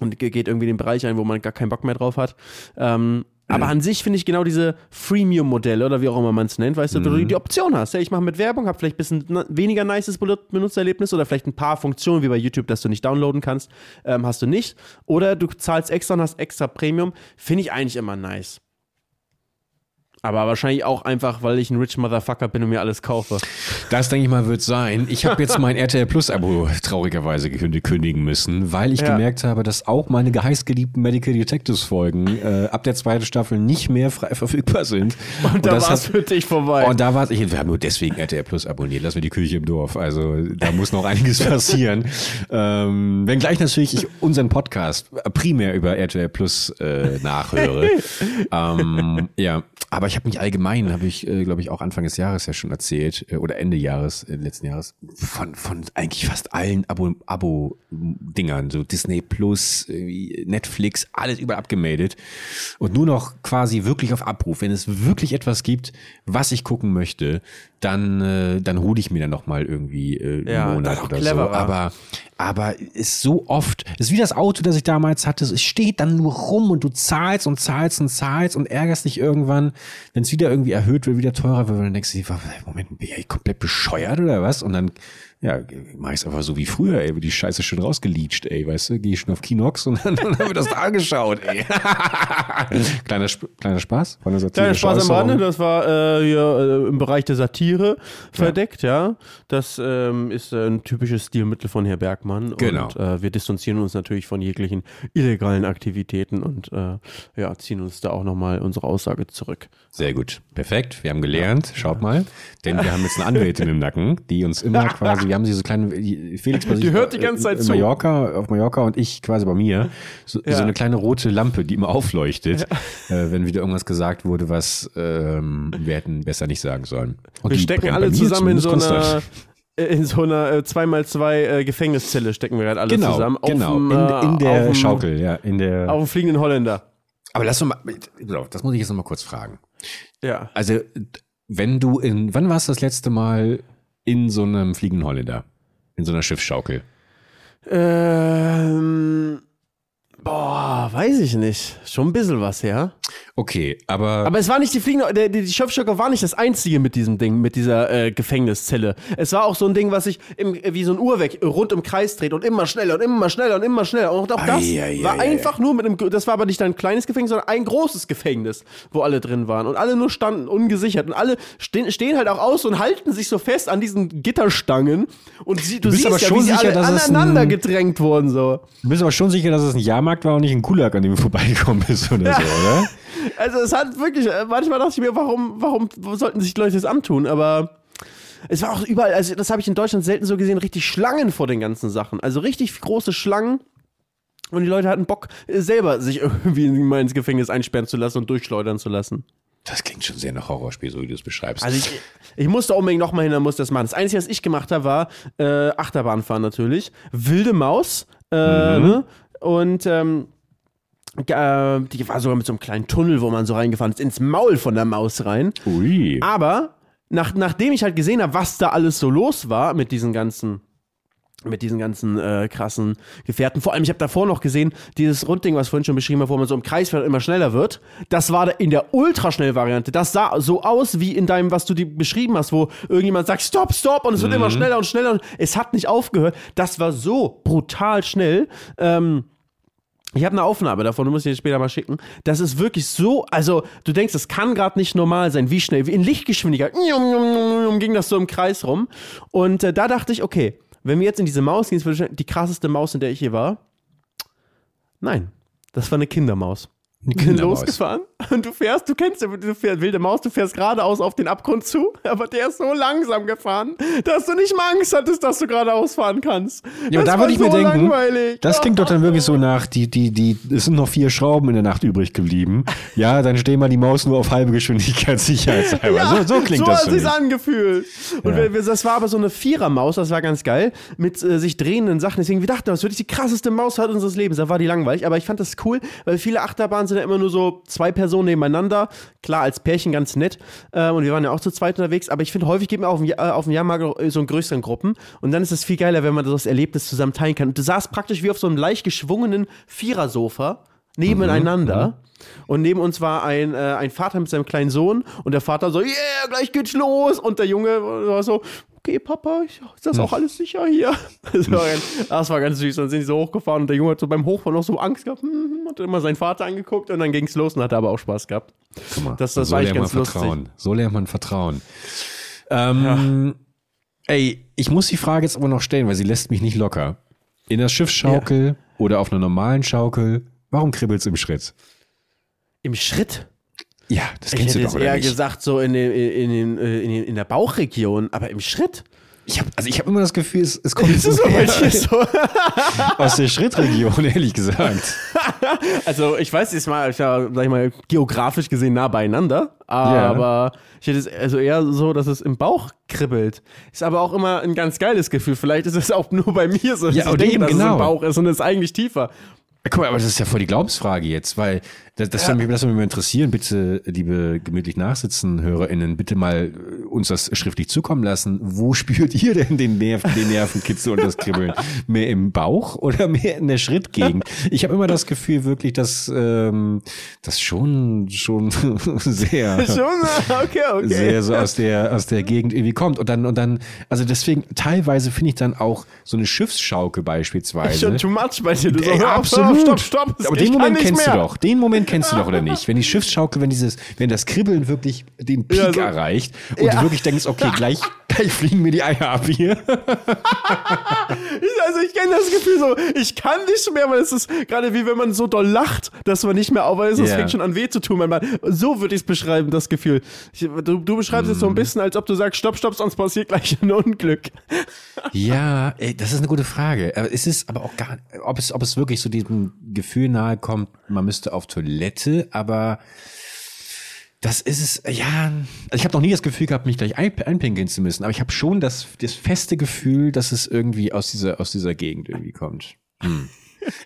und ge- geht irgendwie in den Bereich ein, wo man gar keinen Bock mehr drauf hat. Ähm, aber an sich finde ich genau diese Freemium-Modelle oder wie auch immer man es nennt, weißt du, du die Option hast. Ja, ich mache mit Werbung, habe vielleicht ein bisschen weniger nices Benutzererlebnis oder vielleicht ein paar Funktionen wie bei YouTube, dass du nicht downloaden kannst, ähm, hast du nicht. Oder du zahlst extra und hast extra Premium. Finde ich eigentlich immer nice. Aber wahrscheinlich auch einfach, weil ich ein Rich Motherfucker bin und mir alles kaufe. Das, denke ich mal, wird sein. Ich habe jetzt mein RTL Plus Abo traurigerweise kündigen müssen, weil ich ja. gemerkt habe, dass auch meine geheißgeliebten Medical Detectives Folgen äh, ab der zweiten Staffel nicht mehr frei verfügbar sind. Und, und da war es für dich vorbei. Und da war es, wir haben nur deswegen RTL Plus abonniert, lassen wir die Küche im Dorf. Also da muss noch einiges passieren. ähm, wenngleich natürlich ich unseren Podcast primär über RTL Plus äh, nachhöre. ähm, ja, aber ich habe mich allgemein, habe ich, äh, glaube ich, auch Anfang des Jahres ja schon erzählt, äh, oder Ende Jahres, äh, letzten Jahres, von, von eigentlich fast allen Abo-Dingern, Abo so Disney Plus, Netflix, alles überall abgemeldet. Und nur noch quasi wirklich auf Abruf. Wenn es wirklich etwas gibt, was ich gucken möchte, dann, äh, dann hole ich mir dann noch mal irgendwie äh, ja, einen Monat oder clever, so. Aber, aber ist so oft, ist wie das Auto, das ich damals hatte, es steht dann nur rum und du zahlst und zahlst und zahlst und ärgerst dich irgendwann, wenn es wieder irgendwie erhöht wird, wieder teurer wird, und dann denkst du dir, Moment, bin ich komplett bescheuert oder was? Und dann ja, mach ich's einfach so wie früher, ey, wird die Scheiße schön rausgeleacht, ey, weißt du, geh ich schon auf Kinox und dann, dann haben wir das da angeschaut, ey. kleiner, Sp kleiner Spaß von der Satire. Kleiner Spaß am Rande, das war äh, hier äh, im Bereich der Satire verdeckt, ja. ja. Das ähm, ist äh, ein typisches Stilmittel von Herr Bergmann. Genau. Und äh, wir distanzieren uns natürlich von jeglichen illegalen Aktivitäten und äh, ja, ziehen uns da auch nochmal unsere Aussage zurück. Sehr gut. Perfekt. Wir haben gelernt. Schaut mal. Denn wir haben jetzt eine Anwältin im Nacken, die uns immer quasi, wir haben sie so kleine, Felix bei sich. Die hört die ganze Zeit in zu. Mallorca, auf Mallorca und ich quasi bei mir. So, ja. so eine kleine rote Lampe, die immer aufleuchtet, ja. äh, wenn wieder irgendwas gesagt wurde, was ähm, wir hätten besser nicht sagen sollen. Und wir stecken alle zusammen in so einer in so einer äh, 2x2 äh, Gefängniszelle stecken wir gerade alle genau, zusammen. Genau, in, in der dem, Schaukel, ja. In der auf dem fliegenden Holländer. Aber lass uns mal, das muss ich jetzt noch mal kurz fragen. Ja. Also, wenn du in, wann warst du das letzte Mal in so einem fliegenden Holländer? In so einer Schiffsschaukel? Ähm, boah, weiß ich nicht. Schon ein bisschen was, ja. Okay, aber. Aber es war nicht die fliegende, der, die Schiffstöcker war nicht das einzige mit diesem Ding, mit dieser äh, Gefängniszelle. Es war auch so ein Ding, was sich im, wie so ein Uhrwerk rund im Kreis dreht und immer schneller und immer schneller und immer schneller. Und auch das ai, ai, war ai, einfach nur mit einem, das war aber nicht ein kleines Gefängnis, sondern ein großes Gefängnis, wo alle drin waren. Und alle nur standen ungesichert. Und alle stehen, stehen halt auch aus und halten sich so fest an diesen Gitterstangen. Und sie, du, du siehst aber ja, schon wie sie sicher, alle aneinander ein, gedrängt wurden, so. Du bist aber schon sicher, dass es ein Jahrmarkt war und nicht ein Kulak, an dem du vorbeigekommen bist oder ja. so, oder? Also es hat wirklich, äh, manchmal dachte ich mir, warum, warum sollten sich die Leute das antun? Aber es war auch überall, also das habe ich in Deutschland selten so gesehen, richtig Schlangen vor den ganzen Sachen. Also richtig große Schlangen. Und die Leute hatten Bock, äh, selber sich irgendwie ins Gefängnis einsperren zu lassen und durchschleudern zu lassen. Das klingt schon sehr nach Horrorspiel, so wie du es beschreibst. Also ich, ich musste unbedingt nochmal hin, dann musste das machen. Das Einzige, was ich gemacht habe, war äh, Achterbahnfahren natürlich. Wilde Maus. Äh, mhm. ne? Und ähm, äh, die war sogar mit so einem kleinen Tunnel, wo man so reingefahren ist, ins Maul von der Maus rein. Ui. Aber nach, nachdem ich halt gesehen habe, was da alles so los war mit diesen ganzen mit diesen ganzen äh, krassen Gefährten. Vor allem, ich habe davor noch gesehen, dieses Rundding, was ich vorhin schon beschrieben habe, wo man so im Kreis fährt und immer schneller wird. Das war in der Ultraschnell-Variante. Das sah so aus wie in deinem, was du dir beschrieben hast, wo irgendjemand sagt, stopp, stopp, und es wird mhm. immer schneller und schneller und es hat nicht aufgehört. Das war so brutal schnell. Ähm, ich habe eine Aufnahme davon, du musst dir später mal schicken. Das ist wirklich so, also du denkst, das kann gerade nicht normal sein, wie schnell, wie in Lichtgeschwindigkeit ging das so im Kreis rum. Und äh, da dachte ich, okay, wenn wir jetzt in diese Maus gehen, ist die krasseste Maus, in der ich hier war. Nein, das war eine Kindermaus. losgefahren und du fährst, du kennst, du fährst wilde Maus, du fährst geradeaus auf den Abgrund zu, aber der ist so langsam gefahren, dass du nicht mal Angst hattest, dass du geradeaus fahren kannst. Ja, aber da würde ich so mir denken, langweilig. das klingt doch dann wirklich so nach, die, die, die, es sind noch vier Schrauben in der Nacht übrig geblieben. Ja, dann stehen wir die Maus nur auf halbe Geschwindigkeit sicherheitshalber. Ja, so, so klingt so das. So hat sich's angefühlt. Und ja. das war aber so eine Vierermaus, das war ganz geil, mit äh, sich drehenden Sachen. Deswegen, wir dachten, das wird die krasseste Maus unseres Lebens. Da war die langweilig, aber ich fand das cool, weil viele Achterbahnen sind ja immer nur so zwei Personen nebeneinander. Klar, als Pärchen ganz nett. Äh, und wir waren ja auch zu zweit unterwegs. Aber ich finde, häufig geht man auf dem, äh, auf dem Jahrmarkt so in größeren Gruppen. Und dann ist es viel geiler, wenn man das Erlebnis zusammen teilen kann. Und du saßt praktisch wie auf so einem leicht geschwungenen Vierersofa nebeneinander. Mhm. und neben uns war ein, äh, ein Vater mit seinem kleinen Sohn und der Vater so, yeah, gleich geht's los. Und der Junge war so, okay, Papa, ich, ist das auch alles sicher hier? Das war, ganz, das war ganz süß. Dann sind sie so hochgefahren und der Junge hat so beim Hochfahren noch so Angst gehabt, hm, hat immer seinen Vater angeguckt und dann ging es los und hat aber auch Spaß gehabt. Guck mal, Das, das so war lernt man ganz lustig. Vertrauen. So lernt man Vertrauen. Ähm, Ey, ich muss die Frage jetzt aber noch stellen, weil sie lässt mich nicht locker. In der Schiffsschaukel oder auf einer normalen Schaukel, warum kribbelt's im Schritt? Im Schritt? Ja, das Ich kennst du doch, oder eher nicht? gesagt, so in, den, in, den, äh, in, den, in der Bauchregion, aber im Schritt? Ich hab, also ich habe immer das Gefühl, es, es kommt es so so? aus der Schrittregion, ehrlich gesagt. Also ich weiß, ist mal, ich ja, sag ich mal, geografisch gesehen nah beieinander, aber ich hätte es also eher so, dass es im Bauch kribbelt. Ist aber auch immer ein ganz geiles Gefühl. Vielleicht ist es auch nur bei mir so, dass Ja, ich denke, eben dass es genau. im Bauch ist und es ist eigentlich tiefer. Guck mal, aber das ist ja voll die Glaubensfrage jetzt, weil das, das, würde mich, das würde mich interessieren. Bitte, liebe gemütlich nachsitzen HörerInnen, bitte mal äh, uns das schriftlich zukommen lassen. Wo spürt ihr denn den, Nerv, den Nervenkitzel und das Kribbeln? Mehr im Bauch oder mehr in der Schrittgegend? Ich habe immer das Gefühl wirklich, dass ähm, das schon schon sehr Schon? Okay, okay. sehr so aus der aus der Gegend irgendwie kommt und dann und dann also deswegen teilweise finde ich dann auch so eine Schiffsschaukel beispielsweise Schon too much bei dir. Du Ey, auf, absolut. Auf, Stopp, stopp. Aber ich den Moment kennst mehr. du doch. Den Moment kennst du doch, oder nicht? Wenn die Schiffsschaukel, wenn dieses, wenn das Kribbeln wirklich den Peak Ja, so- erreicht und Ja. du wirklich denkst, okay, gleich, gleich fliegen mir die Eier ab hier. Also ich kenne das Gefühl so, ich kann nicht mehr, weil es ist gerade wie wenn man so doll lacht, dass man nicht mehr aufweist, es Ja. fängt schon an weh zu tun. Man, so würde ich es beschreiben, das Gefühl. Ich, du, du beschreibst es so ein Mhm. bisschen, als ob du sagst, stopp, stopp, sonst passiert gleich ein Unglück. Ja, ey, das ist eine gute Frage. Aber es ist aber auch gar, ob es, ob es wirklich so diesem Gefühl nahe kommt, man müsste auf Toilette, aber das ist es, ja, also ich habe noch nie das Gefühl gehabt, mich gleich ein, einpinkeln zu müssen, aber ich habe schon das, das feste Gefühl, dass es irgendwie aus dieser, aus dieser Gegend irgendwie kommt. Hm.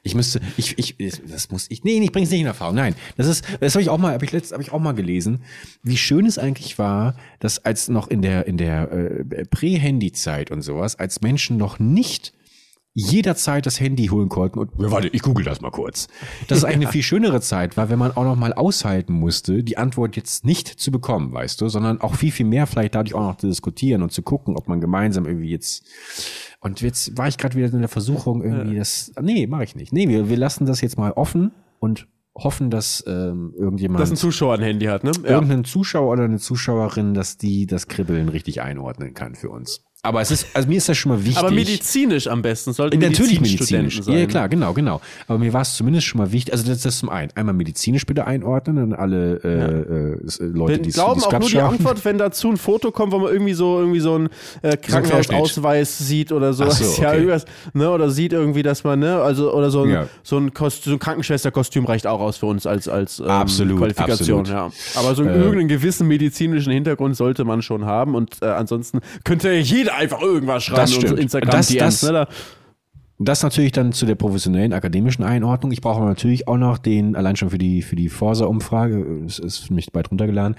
Ich müsste, ich, ich, das muss ich, nee, ich bring's nicht in Erfahrung. Nein, das ist, das habe ich auch mal, habe ich letztens, habe ich auch mal gelesen, wie schön es eigentlich war, dass als noch in der in der äh, Prä-Handy-Zeit und sowas, als Menschen noch nicht jederzeit das Handy holen konnten und ja, warte, ich google das mal kurz. Dass es eigentlich eine viel schönere Zeit war, wenn man auch noch mal aushalten musste, die Antwort jetzt nicht zu bekommen, weißt du, sondern auch viel viel mehr vielleicht dadurch auch noch zu diskutieren und zu gucken, ob man gemeinsam irgendwie jetzt und jetzt war ich gerade wieder in der Versuchung irgendwie das nee, mache ich nicht. Nee, wir wir lassen das jetzt mal offen und hoffen, dass ähm, irgendjemand Dass ein Zuschauer ein Handy hat, ne? Ja. irgendein Zuschauer oder eine Zuschauerin, dass die das Kribbeln richtig einordnen kann für uns. Aber es ist, also mir ist das schon mal wichtig. Aber medizinisch am besten, sollte Natürlich medizinisch. sein. Ja, klar, genau, genau. Aber mir war es zumindest schon mal wichtig, also das, das zum einen, einmal medizinisch bitte einordnen und alle äh, äh, s- Leute, Wir die es glauben auch nur die. Antwort, wenn dazu ein Foto kommt, wo man irgendwie so irgendwie so einen äh, Krankenhausausweis sieht oder so. Ach so, ja, okay. irgendwas, ne, oder sieht irgendwie, dass man, ne, also oder so ein, Ja. so ein, Kost so ein Krankenschwesterkostüm reicht auch aus für uns als als ähm, Absolut, Qualifikation, absolut. ja. Aber so einen, irgendeinen gewissen medizinischen Hintergrund sollte man schon haben und äh, ansonsten könnte jeder einfach irgendwas schreiben Das stimmt. unsere Instagram Das- DMs, das- ne, da, Das natürlich dann zu der professionellen akademischen Einordnung. Ich brauche natürlich auch noch den, allein schon für die, für die Forsa-Umfrage, es ist für mich bald runtergeladen,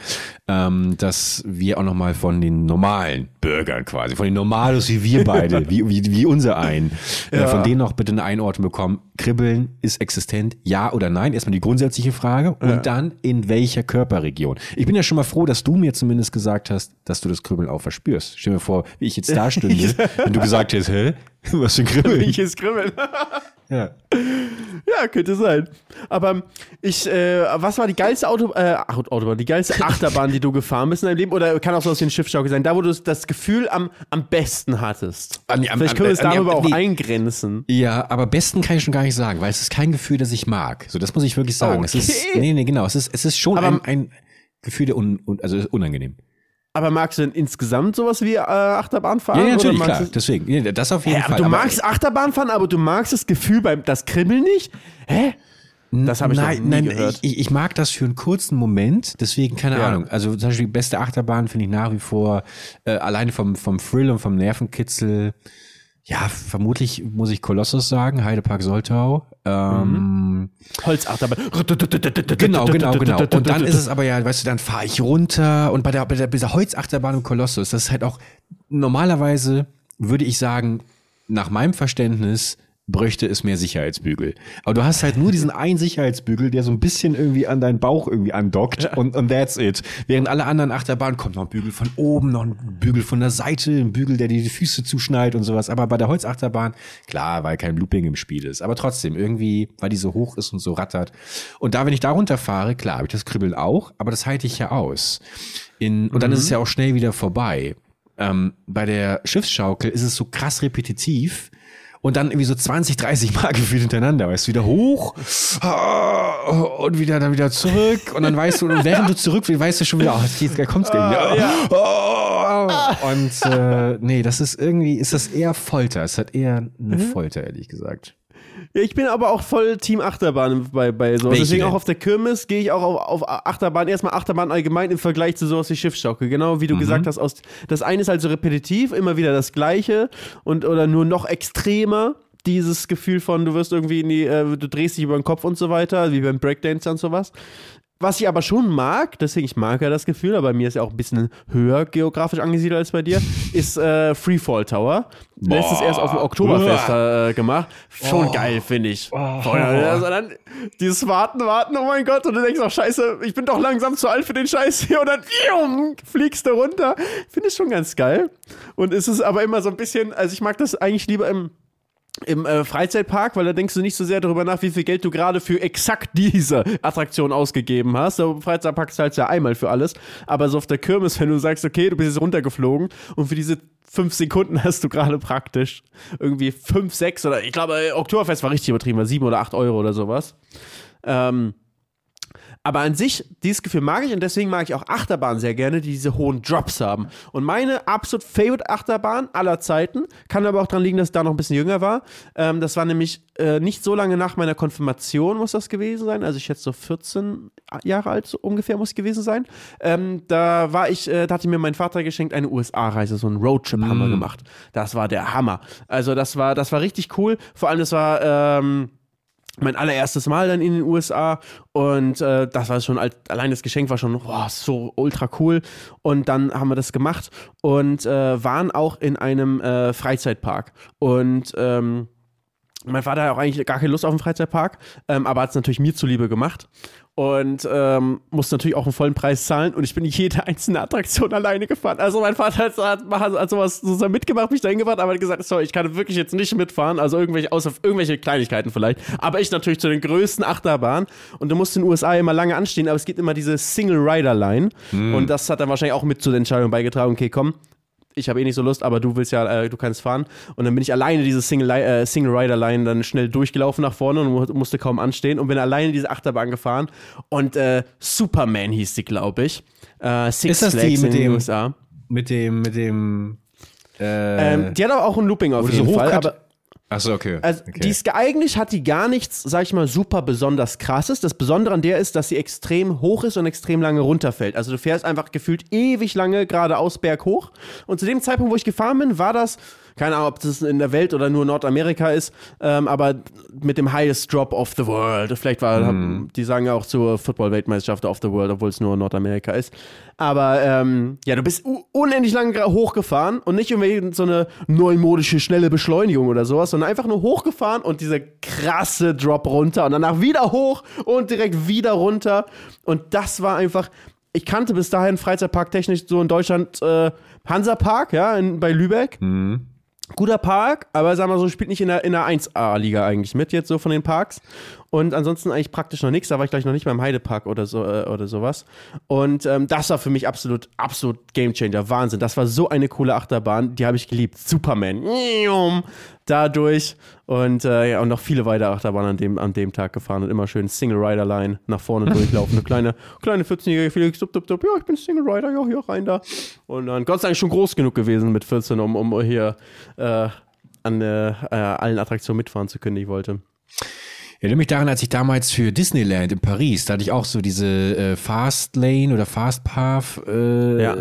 ähm, dass wir auch noch mal von den normalen Bürgern quasi, von den Normalos wie wir beide, wie, wie, wie unser ein, äh, Ja. von denen noch bitte eine Einordnung bekommen. Kribbeln ist existent, ja oder nein? Erstmal die grundsätzliche Frage und dann in welcher Körperregion. Ich bin ja schon mal froh, dass du mir zumindest gesagt hast, dass du das Kribbeln auch verspürst. Stell mir vor, wie ich jetzt da stünde, wenn du gesagt hättest, hä? Was für ein Kribbeln? ich ist kribbeln. Ja. Ja, könnte sein. Aber ich, äh, was war die geilste Auto, äh, Autobahn, die geilste Achterbahn, die du gefahren bist in deinem Leben? Oder kann auch so aus den Schiffsschaukel sein, da wo du das Gefühl am, am besten hattest? An- am- Vielleicht können wir es darüber auch nee. eingrenzen. Ja, aber besten kann ich schon gar nicht sagen, weil es ist kein Gefühl, das ich mag. So, das muss ich wirklich sagen. Es ist, Okay. nee, nee, genau. Es ist, es ist schon Aber- ein, ein Gefühl der un, un, also unangenehm. Aber magst du denn insgesamt sowas wie äh, Achterbahn fahren? Ja, natürlich, magst klar. du- Deswegen, ja, das auf jeden Hä, aber Fall. du magst Achterbahn fahren, aber du magst das Gefühl beim das Kribbeln nicht? Hä? Das habe ich nein, noch nie nein, gehört. Ich, ich mag das für einen kurzen Moment, deswegen keine Ja. Ahnung. Also zum Beispiel die beste Achterbahn finde ich nach wie vor äh, alleine vom, vom Thrill und vom Nervenkitzel. Ja, vermutlich muss ich Kolossus sagen, Heidepark Soltau. Ähm, Holzachterbahn. Genau, genau, genau. Und dann ist es aber ja, weißt du, dann fahre ich runter und bei der, bei der, der Holzachterbahn im Kolossus, das ist halt auch, normalerweise würde ich sagen, nach meinem Verständnis bräuchte es mehr Sicherheitsbügel. Aber du hast halt nur diesen einen Sicherheitsbügel, der so ein bisschen irgendwie an deinen Bauch irgendwie andockt ja. und, und that's it. Während alle anderen Achterbahnen kommt noch ein Bügel von oben, noch ein Bügel von der Seite, ein Bügel, der dir die Füße zuschneidet und sowas. Aber bei der Holzachterbahn, klar, weil kein Looping im Spiel ist. Aber trotzdem, irgendwie, weil die so hoch ist und so rattert. Und da, wenn ich da runterfahre, klar, habe ich das Kribbeln auch, aber das halte ich ja aus. In, und dann mhm. ist es ja auch schnell wieder vorbei. Ähm, bei der Schiffsschaukel ist es so krass repetitiv, und dann irgendwie so 20, 30 Mal gefühlt hintereinander, weißt du, wieder hoch und wieder dann wieder zurück und dann weißt du, und während du zurück willst, weißt du schon wieder, oh, jetzt kommt's gleich wieder. Ja. Oh, und äh, nee, das ist irgendwie, ist das eher Folter. Es hat eher eine mhm. Folter, ehrlich gesagt. Ja, ich bin aber auch voll Team Achterbahn bei, bei sowas. Welche Deswegen denn? auch auf der Kirmes gehe ich auch auf, auf Achterbahn. Erstmal Achterbahn allgemein im Vergleich zu sowas wie Schiffsschaukel. Genau wie du mhm. gesagt hast. Aus, das eine ist halt so repetitiv, immer wieder das Gleiche und oder nur noch extremer dieses Gefühl von, du wirst irgendwie in die, äh, du drehst dich über den Kopf und so weiter, wie beim Breakdance und sowas. Was ich aber schon mag, deswegen ich mag ja das Gefühl, aber bei mir ist ja auch ein bisschen höher geografisch angesiedelt als bei dir, ist äh, Freefall Tower. Boah. Letztes erst auf dem Oktoberfest äh, gemacht. Schon oh. geil, finde ich. Oh. Also dann dieses Warten, Warten, oh mein Gott, und du denkst auch, scheiße, ich bin doch langsam zu alt für den Scheiß hier und dann pium, fliegst du runter. Finde ich schon ganz geil. Und es ist aber immer so ein bisschen, also ich mag das eigentlich lieber im im äh, Freizeitpark, weil da denkst du nicht so sehr darüber nach, wie viel Geld du gerade für exakt diese Attraktion ausgegeben hast. So, Im Freizeitpark zahlst du ja einmal für alles. Aber so auf der Kirmes, wenn du sagst, okay, du bist jetzt runtergeflogen und für diese fünf Sekunden hast du gerade praktisch irgendwie fünf, sechs oder ich glaube, Oktoberfest war richtig übertrieben, war sieben oder acht Euro oder sowas. Ähm, aber an sich, dieses Gefühl mag ich und deswegen mag ich auch Achterbahnen sehr gerne, die diese hohen Drops haben. Und meine absolut favorite Achterbahn aller Zeiten, kann aber auch daran liegen, dass ich da noch ein bisschen jünger war. Ähm, das war nämlich äh, nicht so lange nach meiner Konfirmation, muss das gewesen sein. Also ich schätze so 14 Jahre alt so ungefähr muss gewesen sein. Ähm, da war ich, äh, da hatte mir mein Vater geschenkt eine USA-Reise, so einen Roadtrip mm. haben wir gemacht. Das war der Hammer. Also das war, das war richtig cool. Vor allem, das war, ähm, mein allererstes Mal dann in den USA und äh, das war schon allein das Geschenk war schon boah, so ultra cool und dann haben wir das gemacht und äh, waren auch in einem äh, Freizeitpark und ähm, mein Vater hat auch eigentlich gar keine Lust auf einen Freizeitpark, ähm, aber hat es natürlich mir zuliebe gemacht und ähm, musste natürlich auch einen vollen Preis zahlen und ich bin jede einzelne Attraktion alleine gefahren. Also mein Vater hat, hat, hat sowas so mitgemacht, mich dahin gefahren, aber hat gesagt, sorry, ich kann wirklich jetzt nicht mitfahren, also irgendwelche, außer irgendwelche Kleinigkeiten vielleicht. Aber ich natürlich zu den größten Achterbahnen und du musst in den USA immer lange anstehen, aber es gibt immer diese Single-Rider-Line hm. und das hat dann wahrscheinlich auch mit zu der Entscheidung beigetragen, okay, komm, ich habe eh nicht so Lust, aber du willst ja, äh, du kannst fahren. Und dann bin ich alleine diese Single, äh, Single Rider Line dann schnell durchgelaufen nach vorne und musste kaum anstehen und bin alleine diese Achterbahn gefahren. Und äh, Superman hieß die, glaube ich. Äh, Six Ist das Flags die mit in den USA. Mit dem, mit dem. Äh, ähm, die hat aber auch ein Looping auf jeden so Fall. Aber, Achso, okay. Also, okay. die ist eigentlich hat die gar nichts, sag ich mal, super besonders krasses. Das Besondere an der ist, dass sie extrem hoch ist und extrem lange runterfällt. Also du fährst einfach gefühlt ewig lange geradeaus berghoch. Und zu dem Zeitpunkt, wo ich gefahren bin, war das keine Ahnung, ob das in der Welt oder nur Nordamerika ist, ähm, aber mit dem highest drop of the world. Vielleicht war, mm. die sagen ja auch zur Football-Weltmeisterschaft of the world, obwohl es nur Nordamerika ist. Aber ähm, ja, du bist unendlich lang hochgefahren und nicht irgendwie so eine neumodische, schnelle Beschleunigung oder sowas, sondern einfach nur hochgefahren und dieser krasse Drop runter und danach wieder hoch und direkt wieder runter. Und das war einfach, ich kannte bis dahin Freizeitpark technisch so in Deutschland äh, Hansapark, ja, in, bei Lübeck. Mhm guter Park, aber sagen wir so, spielt nicht in der, in der 1A-Liga eigentlich mit, jetzt so von den Parks. Und ansonsten eigentlich praktisch noch nichts. Da war ich gleich noch nicht beim Heidepark oder so äh, oder sowas. Und ähm, das war für mich absolut, absolut Gamechanger. Wahnsinn. Das war so eine coole Achterbahn. Die habe ich geliebt. Superman. Dadurch. Und äh, ja, und noch viele weitere Achterbahnen an dem, an dem Tag gefahren und immer schön Single Rider Line nach vorne durchlaufen. Eine kleine, kleine 14-jährige Felix, dup, dup, dup, ja, ich bin Single Rider, ja, hier rein da. Und dann Gott sei Dank schon groß genug gewesen mit 14, um, um hier äh, an äh, allen Attraktionen mitfahren zu können, die ich wollte. Erinnere mich daran, als ich damals für Disneyland in Paris, da hatte ich auch so diese äh, Fast Lane oder Fast Path äh, ja.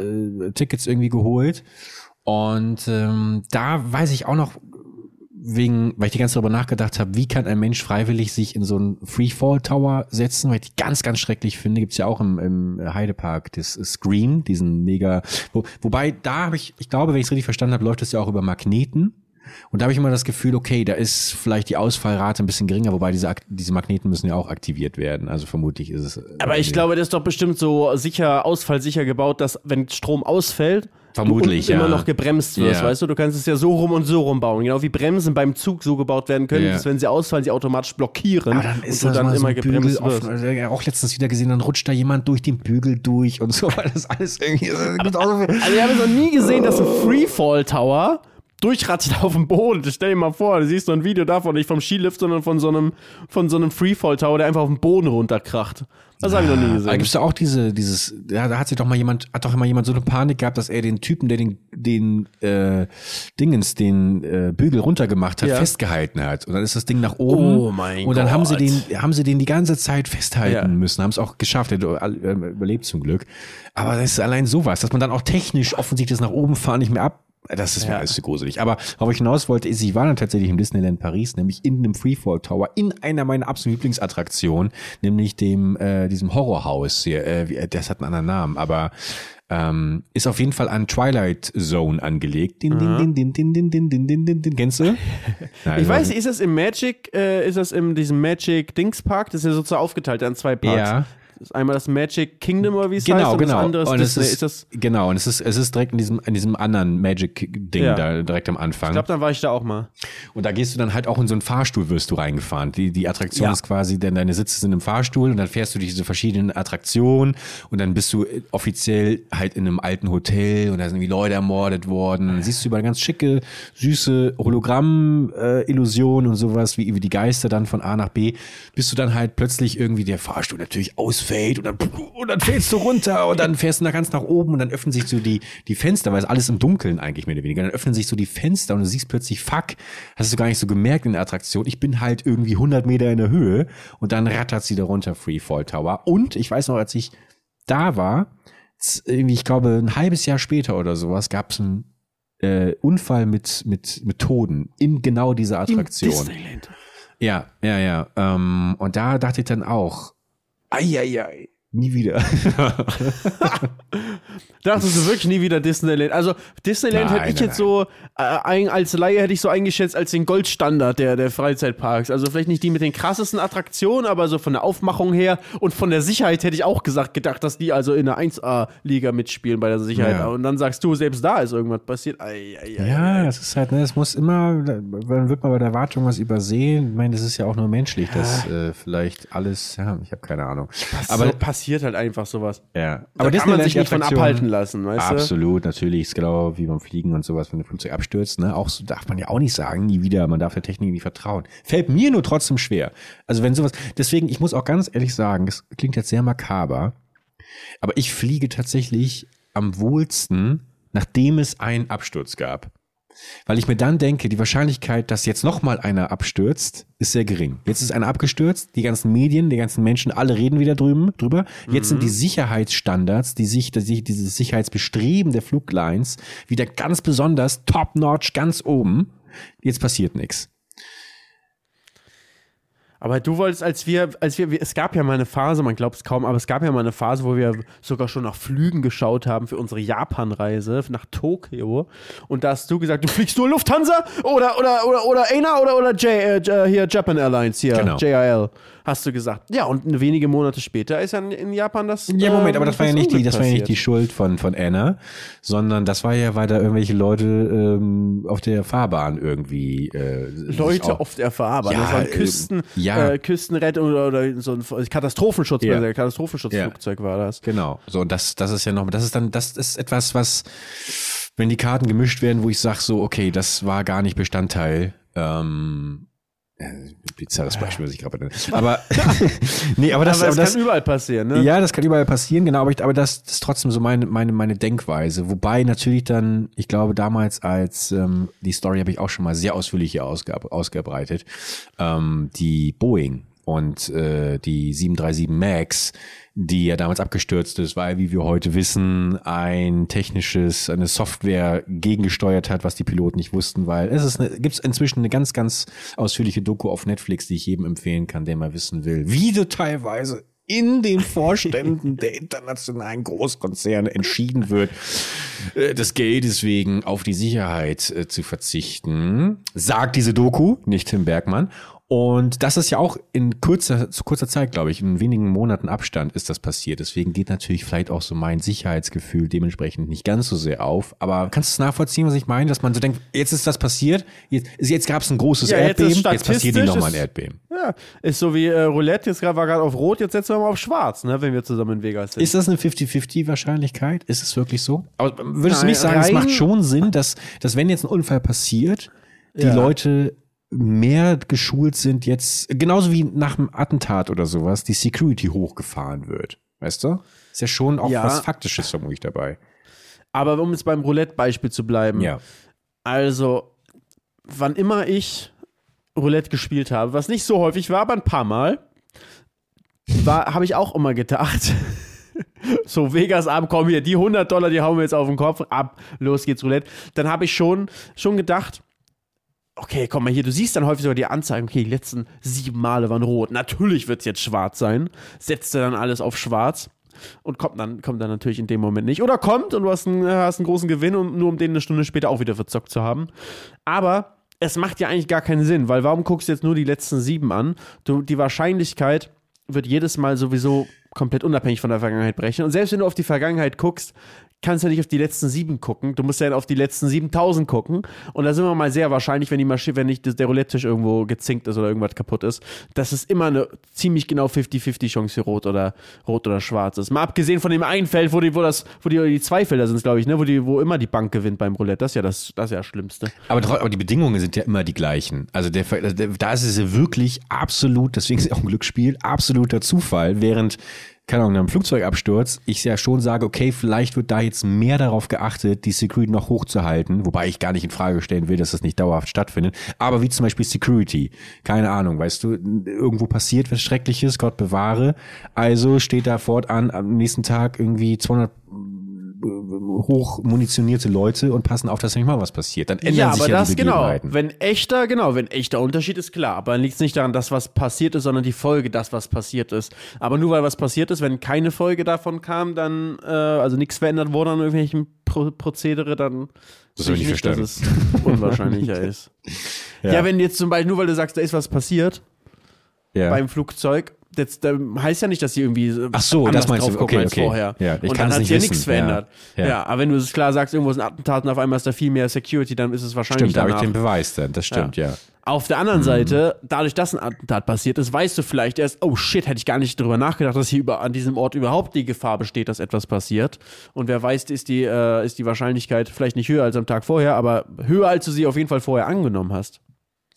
Tickets irgendwie geholt. Und ähm, da weiß ich auch noch, wegen, weil ich die ganze Zeit darüber nachgedacht habe, wie kann ein Mensch freiwillig sich in so einen Freefall Tower setzen, weil ich die ganz, ganz schrecklich finde. Gibt's ja auch im, im Heidepark das Scream, diesen mega. Wo, wobei da habe ich, ich glaube, wenn ich es richtig verstanden habe, läuft das ja auch über Magneten. Und da habe ich immer das Gefühl, okay, da ist vielleicht die Ausfallrate ein bisschen geringer, wobei diese, diese Magneten müssen ja auch aktiviert werden. Also vermutlich ist es. äh, Aber ich glaube, das ist doch bestimmt so sicher, ausfallsicher gebaut, dass wenn Strom ausfällt, Vermutlich, du ja. immer noch gebremst wirst, Ja. weißt du? Du kannst es ja so rum und so rum bauen. Genau wie Bremsen beim Zug so gebaut werden können, Ja. dass wenn sie ausfallen, sie automatisch blockieren Aber dann ist und du das dann so immer Bügel gebremst offen. wirst. Also, auch letztens wieder gesehen, dann rutscht da jemand durch den Bügel durch und so, weil das alles irgendwie. Das gibt auch so viel- Also ich habe noch nie gesehen, dass ein Freefall Tower durchratzt auf dem Boden. Stell dir mal vor, du siehst so ein Video davon, nicht vom Skilift, sondern von so einem, von so einem Freefall Tower, der einfach auf den Boden runterkracht. Das habe ich noch nie Da gesehen. gibt's da auch diese, dieses, ja, da hat sich doch mal jemand, hat doch immer jemand so eine Panik gehabt, dass er den Typen, der den, den äh, Dingens, den äh, Bügel runtergemacht hat, Ja. festgehalten hat. Und dann ist das Ding nach oben. Oh mein Und dann haben sie Gott. den, haben sie den die ganze Zeit festhalten Ja. müssen, haben es auch geschafft, er äh, überlebt zum Glück. Aber das ist allein sowas, dass man dann auch technisch offensichtlich das nach oben fahren nicht mehr ab. Das ist mir Ja. alles zu gruselig. Aber worauf ich hinaus wollte, ist, ich war dann tatsächlich im Disneyland Paris, nämlich in einem Freefall Tower, in einer meiner absoluten Lieblingsattraktionen, nämlich dem, äh, diesem Horrorhaus hier, äh, wie- das hat einen anderen Namen, aber ähm, ist auf jeden Fall an Twilight Zone angelegt. Din, din, din, din, din, din, din, din, din, din, din. Kennst du? Ich weiß nicht, ist das im Magic, äh, ist das in diesem Magic Dings Park? Das ist ja sozusagen aufgeteilt in zwei Parks. Ja. Das ist einmal das Magic Kingdom oder wie es heißt Genau, und genau. das andere ist und Disney. es ist das, genau, und es ist, es ist direkt in diesem, in diesem anderen Magic-Ding Ja. da direkt am Anfang. ich glaube, dann war ich da auch mal. Und da gehst du dann halt auch in so einen Fahrstuhl wirst du reingefahren. Die, die Attraktion Ja. ist quasi, denn deine Sitze sind im Fahrstuhl und dann fährst du durch diese verschiedenen Attraktionen und dann bist du äh, offiziell halt in einem alten Hotel und da sind irgendwie Leute ermordet worden. Dann siehst du über ganz schicke, süße Hologramm-Illusionen und sowas, wie, wie die Geister dann von A nach B, bis du dann halt plötzlich irgendwie der Fahrstuhl natürlich ausfällt und dann, und dann fällst du runter und dann fährst du da ganz nach oben und dann öffnen sich so die, die Fenster, weil es alles im Dunkeln eigentlich mehr oder weniger. Dann öffnen sich so die Fenster und du siehst plötzlich, fuck, hast du gar nicht so gemerkt in der Attraktion. Ich bin halt irgendwie 100 Meter in der Höhe und dann rattert sie da runter, Freefall Tower. Und ich weiß noch, als ich da war, irgendwie, ich glaube, ein halbes Jahr später oder sowas, gab es einen äh, Unfall mit, mit, mit Toten in genau dieser Attraktion. Disneyland. Ja, ja, ja. Ähm, und da dachte ich dann auch, 哎呀呀。Nie wieder. Dachtest du wirklich nie wieder Disneyland? Also Disneyland Nein, hätte ich nein, jetzt so, äh, ein, als Laie hätte ich so eingeschätzt als den Goldstandard der, der Freizeitparks. Also vielleicht nicht die mit den krassesten Attraktionen, aber so von der Aufmachung her und von der Sicherheit hätte ich auch gesagt, gedacht, dass die also in der 1A-Liga mitspielen bei der Sicherheit. Ja. Und dann sagst du, selbst da ist irgendwas passiert. Ei, ei, ei, Ja, das ist halt, ne, es muss immer, dann wird man bei der Erwartung was übersehen. Ich meine, das ist ja auch nur menschlich, dass äh, vielleicht alles, ja, ich habe keine Ahnung. Aber Aber so passiert halt einfach sowas. ja, Aber da kann man sich nicht von abhalten lassen, weißt du? Absolut, natürlich. Ist genau wie beim Fliegen und sowas, wenn ein Flugzeug abstürzt. Ne? Auch so darf man ja auch nicht sagen, nie wieder. Man darf der Technik nicht vertrauen. Fällt mir nur trotzdem schwer. Also wenn sowas, deswegen, ich muss auch ganz ehrlich sagen, das klingt jetzt sehr makaber, aber ich fliege tatsächlich am wohlsten, nachdem es einen Absturz gab. Weil ich mir dann denke, die Wahrscheinlichkeit, dass jetzt nochmal einer abstürzt, ist sehr gering. Jetzt ist einer abgestürzt, die ganzen Medien, die ganzen Menschen, alle reden wieder drüben, drüber. Jetzt sind die Sicherheitsstandards, die sich, die, dieses Sicherheitsbestreben der Fluglines wieder ganz besonders top-notch, ganz oben. Jetzt passiert nichts. Aber du wolltest, als wir, als wir, wir- es gab ja mal eine Phase, man glaubt es kaum, aber es gab ja mal eine Phase, wo wir sogar schon nach Flügen geschaut haben für unsere Japan-Reise nach Tokio. Und da hast du gesagt, du fliegst nur Lufthansa oder oder oder oder ANA oder oder J, äh, J- hier Japan Airlines hier, Genau. JAL, hast du gesagt. Ja, und wenige Monate später ist ja in, Japan das. Ja, Moment, aber das war ja nicht die, das war ja nicht die. Schuld von, von Anna, sondern das war ja, weil da irgendwelche Leute ähm, auf der Fahrbahn irgendwie äh, Leute auch- auf der Fahrbahn. Ja, das war ein ähm, Küsten, ja. äh, Küstenrettung oder, oder so ein Katastrophenschutz, Ja. ja. Katastrophenschutzflugzeug war das. Genau. So, und das, das ist ja noch, das ist dann, das ist etwas, was, wenn die Karten gemischt werden, wo ich sage so, okay, das war gar nicht Bestandteil. Ähm, äh, bizarres Beispiel, was ich gerade nenne. Aber, nee, aber das, aber aber das das, kann überall passieren, ne? ja, das kann überall passieren, genau, aber, ich, aber das, das ist trotzdem so meine, meine, meine Denkweise. Wobei natürlich dann, ich glaube, damals als ähm, die Story habe ich auch schon mal sehr ausführlich hier ausgab, ausgebreitet, ähm, die Boeing und äh, die 737 MAX, die ja damals abgestürzt ist, weil, wie wir heute wissen, ein technisches, eine Software gegengesteuert hat, was die Piloten nicht wussten, weil es ist eine, gibt's inzwischen eine ganz, ganz ausführliche Doku auf Netflix, die ich jedem empfehlen kann, der mal wissen will, wie du teilweise in den Vorständen der internationalen Großkonzerne entschieden wird, äh, des Geldes wegen auf die Sicherheit äh, zu verzichten, sagt diese Doku, nicht Tim Bergmann. Und das ist ja auch in kurzer, zu kurzer Zeit, glaube ich, in wenigen Monaten Abstand ist das passiert. Deswegen geht natürlich vielleicht auch so mein Sicherheitsgefühl dementsprechend nicht ganz so sehr auf. Aber kannst du es nachvollziehen, was ich meine? Dass man so denkt, jetzt ist das passiert, jetzt, jetzt gab es ein großes Ja, jetzt Erdbeben, jetzt, passiert statistisch nochmal ein Erdbeben. Ja, ist so wie äh, Roulette, jetzt grad, war gerade auf Rot, jetzt setzen wir mal auf Schwarz, ne, wenn wir zusammen in Vegas sind. Ist das eine 50-50 Wahrscheinlichkeit? Ist es wirklich so? Aber würdest du Nein, nicht sagen, es macht schon Sinn, dass, dass wenn jetzt ein Unfall passiert, die Ja. Leute mehr geschult sind jetzt, genauso wie nach einem Attentat oder sowas, die Security hochgefahren wird. Weißt du? Ist ja schon auch Ja. was Faktisches vermutlich dabei. Aber um jetzt beim Roulette-Beispiel zu bleiben. Ja. Also, wann immer ich Roulette gespielt habe, was nicht so häufig war, aber ein paar Mal, war, habe ich auch immer gedacht, so Vegas Abend, komm hier, die 100 Dollar, die hauen wir jetzt auf den Kopf, ab, los geht's Roulette. Dann habe ich schon, schon gedacht, okay, komm mal hier, du siehst dann häufig sogar die Anzeigen, okay, die letzten sieben Male waren rot. Natürlich wird es jetzt schwarz sein. Setzt dann alles auf schwarz und kommt dann, kommt dann natürlich in dem Moment nicht. Oder kommt und du hast einen, hast einen großen Gewinn, und nur um den eine Stunde später auch wieder verzockt zu haben. Aber es macht ja eigentlich gar keinen Sinn, weil warum guckst du jetzt nur die letzten sieben an? Du, die Wahrscheinlichkeit wird jedes Mal sowieso komplett unabhängig von der Vergangenheit brechen. Und selbst wenn du auf die Vergangenheit guckst, kannst ja nicht auf die letzten sieben gucken. Du musst ja auf die letzten 7000 gucken. Und da sind wir mal sehr wahrscheinlich, wenn die Maschine, wenn nicht der Roulette-Tisch irgendwo gezinkt ist oder irgendwas kaputt ist, dass es immer eine ziemlich genau 50-50 Chance für Rot oder Rot oder Schwarz ist. Mal abgesehen von dem einen Feld, wo die, wo das, wo die, die zwei Felder sind, glaube ich, ne, wo die, wo immer die Bank gewinnt beim Roulette. Das ist ja das, das ist ja das Schlimmste. Aber, aber die Bedingungen sind ja immer die gleichen. Also der, der, da ist es ja wirklich absolut, deswegen ist es auch ein Glücksspiel, absoluter Zufall, während keine Ahnung, einem Flugzeugabsturz, ich ja schon sage, okay, vielleicht wird da jetzt mehr darauf geachtet, die Security noch hochzuhalten, wobei ich gar nicht in Frage stellen will, dass das nicht dauerhaft stattfindet, aber wie zum Beispiel Security, keine Ahnung, weißt du, irgendwo passiert was Schreckliches, Gott bewahre, also steht da fortan am nächsten Tag irgendwie 200 hoch munitionierte Leute und passen auf, dass nicht mal was passiert. Dann ändern ja, sich aber ja das die genau. Begebenheiten. Wenn echter, genau, wenn echter Unterschied ist klar. Aber dann liegt es nicht daran, dass was passiert ist, sondern die Folge, dass was passiert ist. Aber nur weil was passiert ist, wenn keine Folge davon kam, dann, äh, also nichts verändert wurde an irgendwelchen Pro Prozedere, dann Das ich ich nicht nicht, dass es unwahrscheinlicher ist. Ja. wenn jetzt zum Beispiel, nur weil du sagst, da ist was passiert ja. beim Flugzeug, das, das heißt ja nicht, dass sie irgendwie Ach so, anders das meinst du. drauf gucken Okay, als okay. vorher. Ja, ich und kann dann hat sich ja nichts Ja, verändert. ja. Ja. aber wenn du es klar sagst, irgendwo ist ein Attentat und auf einmal ist da viel mehr Security, dann ist es wahrscheinlich Stimmt, da habe ich danach. den Beweis dann. Das stimmt, ja. Auf der anderen Seite, dadurch, dass ein Attentat passiert ist, weißt du vielleicht erst, oh shit, hätte ich gar nicht drüber nachgedacht, dass hier über, an diesem Ort überhaupt die Gefahr besteht, dass etwas passiert. Und wer weiß, ist die, äh, ist die Wahrscheinlichkeit vielleicht nicht höher als am Tag vorher, aber höher, als du sie auf jeden Fall vorher angenommen hast.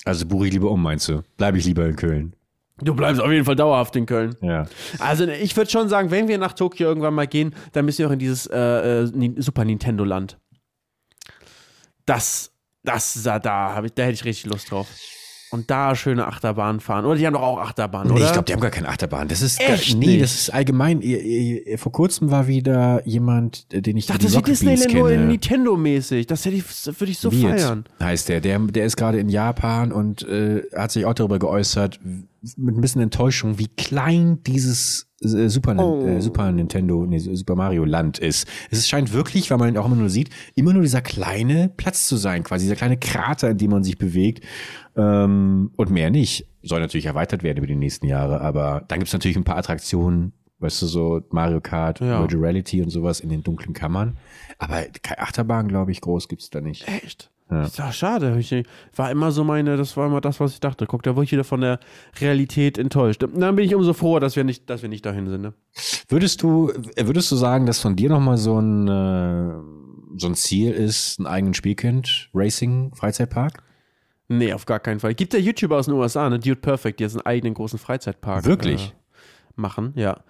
Also buche ich lieber um, meinst du? Bleibe ich lieber in Köln. Du bleibst auf jeden Fall dauerhaft in Köln. Ja. Also ich würde schon sagen, wenn wir nach Tokio irgendwann mal gehen, dann müssen wir auch in dieses äh, äh, Super Nintendo Land. Das, das, da, da, hab ich, da hätte ich richtig Lust drauf. Und da schöne Achterbahn fahren. Oder die haben doch auch Achterbahn, Nee, oder? ich glaube, die haben gar keine Achterbahn. Das ist Echt gar, nee, nicht? das ist allgemein. Vor kurzem war wieder jemand, äh, den ich dachte, das ist Disneyland nur. Nintendo-mäßig. Das hätte ich, würde ich so Wirt feiern. heißt der. Der, der ist gerade in Japan und äh, hat sich auch darüber geäußert, mit ein bisschen Enttäuschung, wie klein dieses äh, Super, Nin- Oh. äh, Super Nintendo, nee, Super Mario Land ist. Es scheint wirklich, weil man ihn auch immer nur sieht, immer nur dieser kleine Platz zu sein, quasi dieser kleine Krater, in dem man sich bewegt. Ähm, und mehr nicht. Soll natürlich erweitert werden über die nächsten Jahre, aber dann gibt's natürlich ein paar Attraktionen, weißt du, so Mario Kart, Ja. Virtual Reality und sowas in den dunklen Kammern. Aber keine Achterbahn, glaube ich, groß gibt's da nicht. Echt? Ja. Ist doch schade. Ich, war immer so meine, das war immer das, was ich dachte. Guck, da wurde ich wieder von der Realität enttäuscht. Dann bin ich umso froher, dass wir nicht, dass wir nicht dahin sind. Ne? Würdest du, würdest du sagen, dass von dir nochmal so ein, äh, so ein Ziel ist, einen eigenen Spielkind, Racing, Freizeitpark? Nee, auf gar keinen Fall. Gibt ja YouTuber aus den USA, ne? Dude Perfect, die jetzt einen eigenen großen Freizeitpark Wirklich? Äh, machen, ja.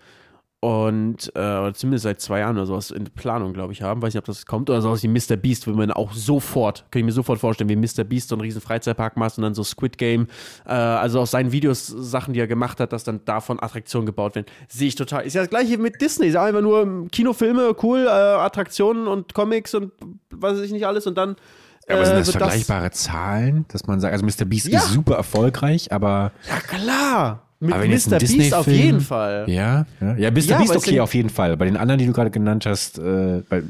Und äh, oder zumindest seit zwei Jahren oder sowas in Planung, glaube ich, haben. Weiß nicht, ob das kommt oder sowas wie Mr. Beast, will man auch sofort, kann ich mir sofort vorstellen, wie Mr. Beast so einen riesen Freizeitpark macht und dann so Squid Game, äh, also aus seinen Videos Sachen, die er gemacht hat, dass dann davon Attraktionen gebaut werden. Sehe ich total. Ist ja das gleiche mit Disney. Ist ja einfach nur Kinofilme, cool, äh, Attraktionen und Comics und was weiß ich nicht alles und dann. Aber sind äh, das vergleichbare Zahlen, dass man sagt, also Mr. Beast Ja. ist super erfolgreich, aber Ja, klar. Mit Aber Mr. Beast auf jeden Fall. Ja, ja, ja, Mr. Ja, Beast okay, auf jeden Fall. Bei den anderen, die du gerade genannt hast, äh, bei, äh,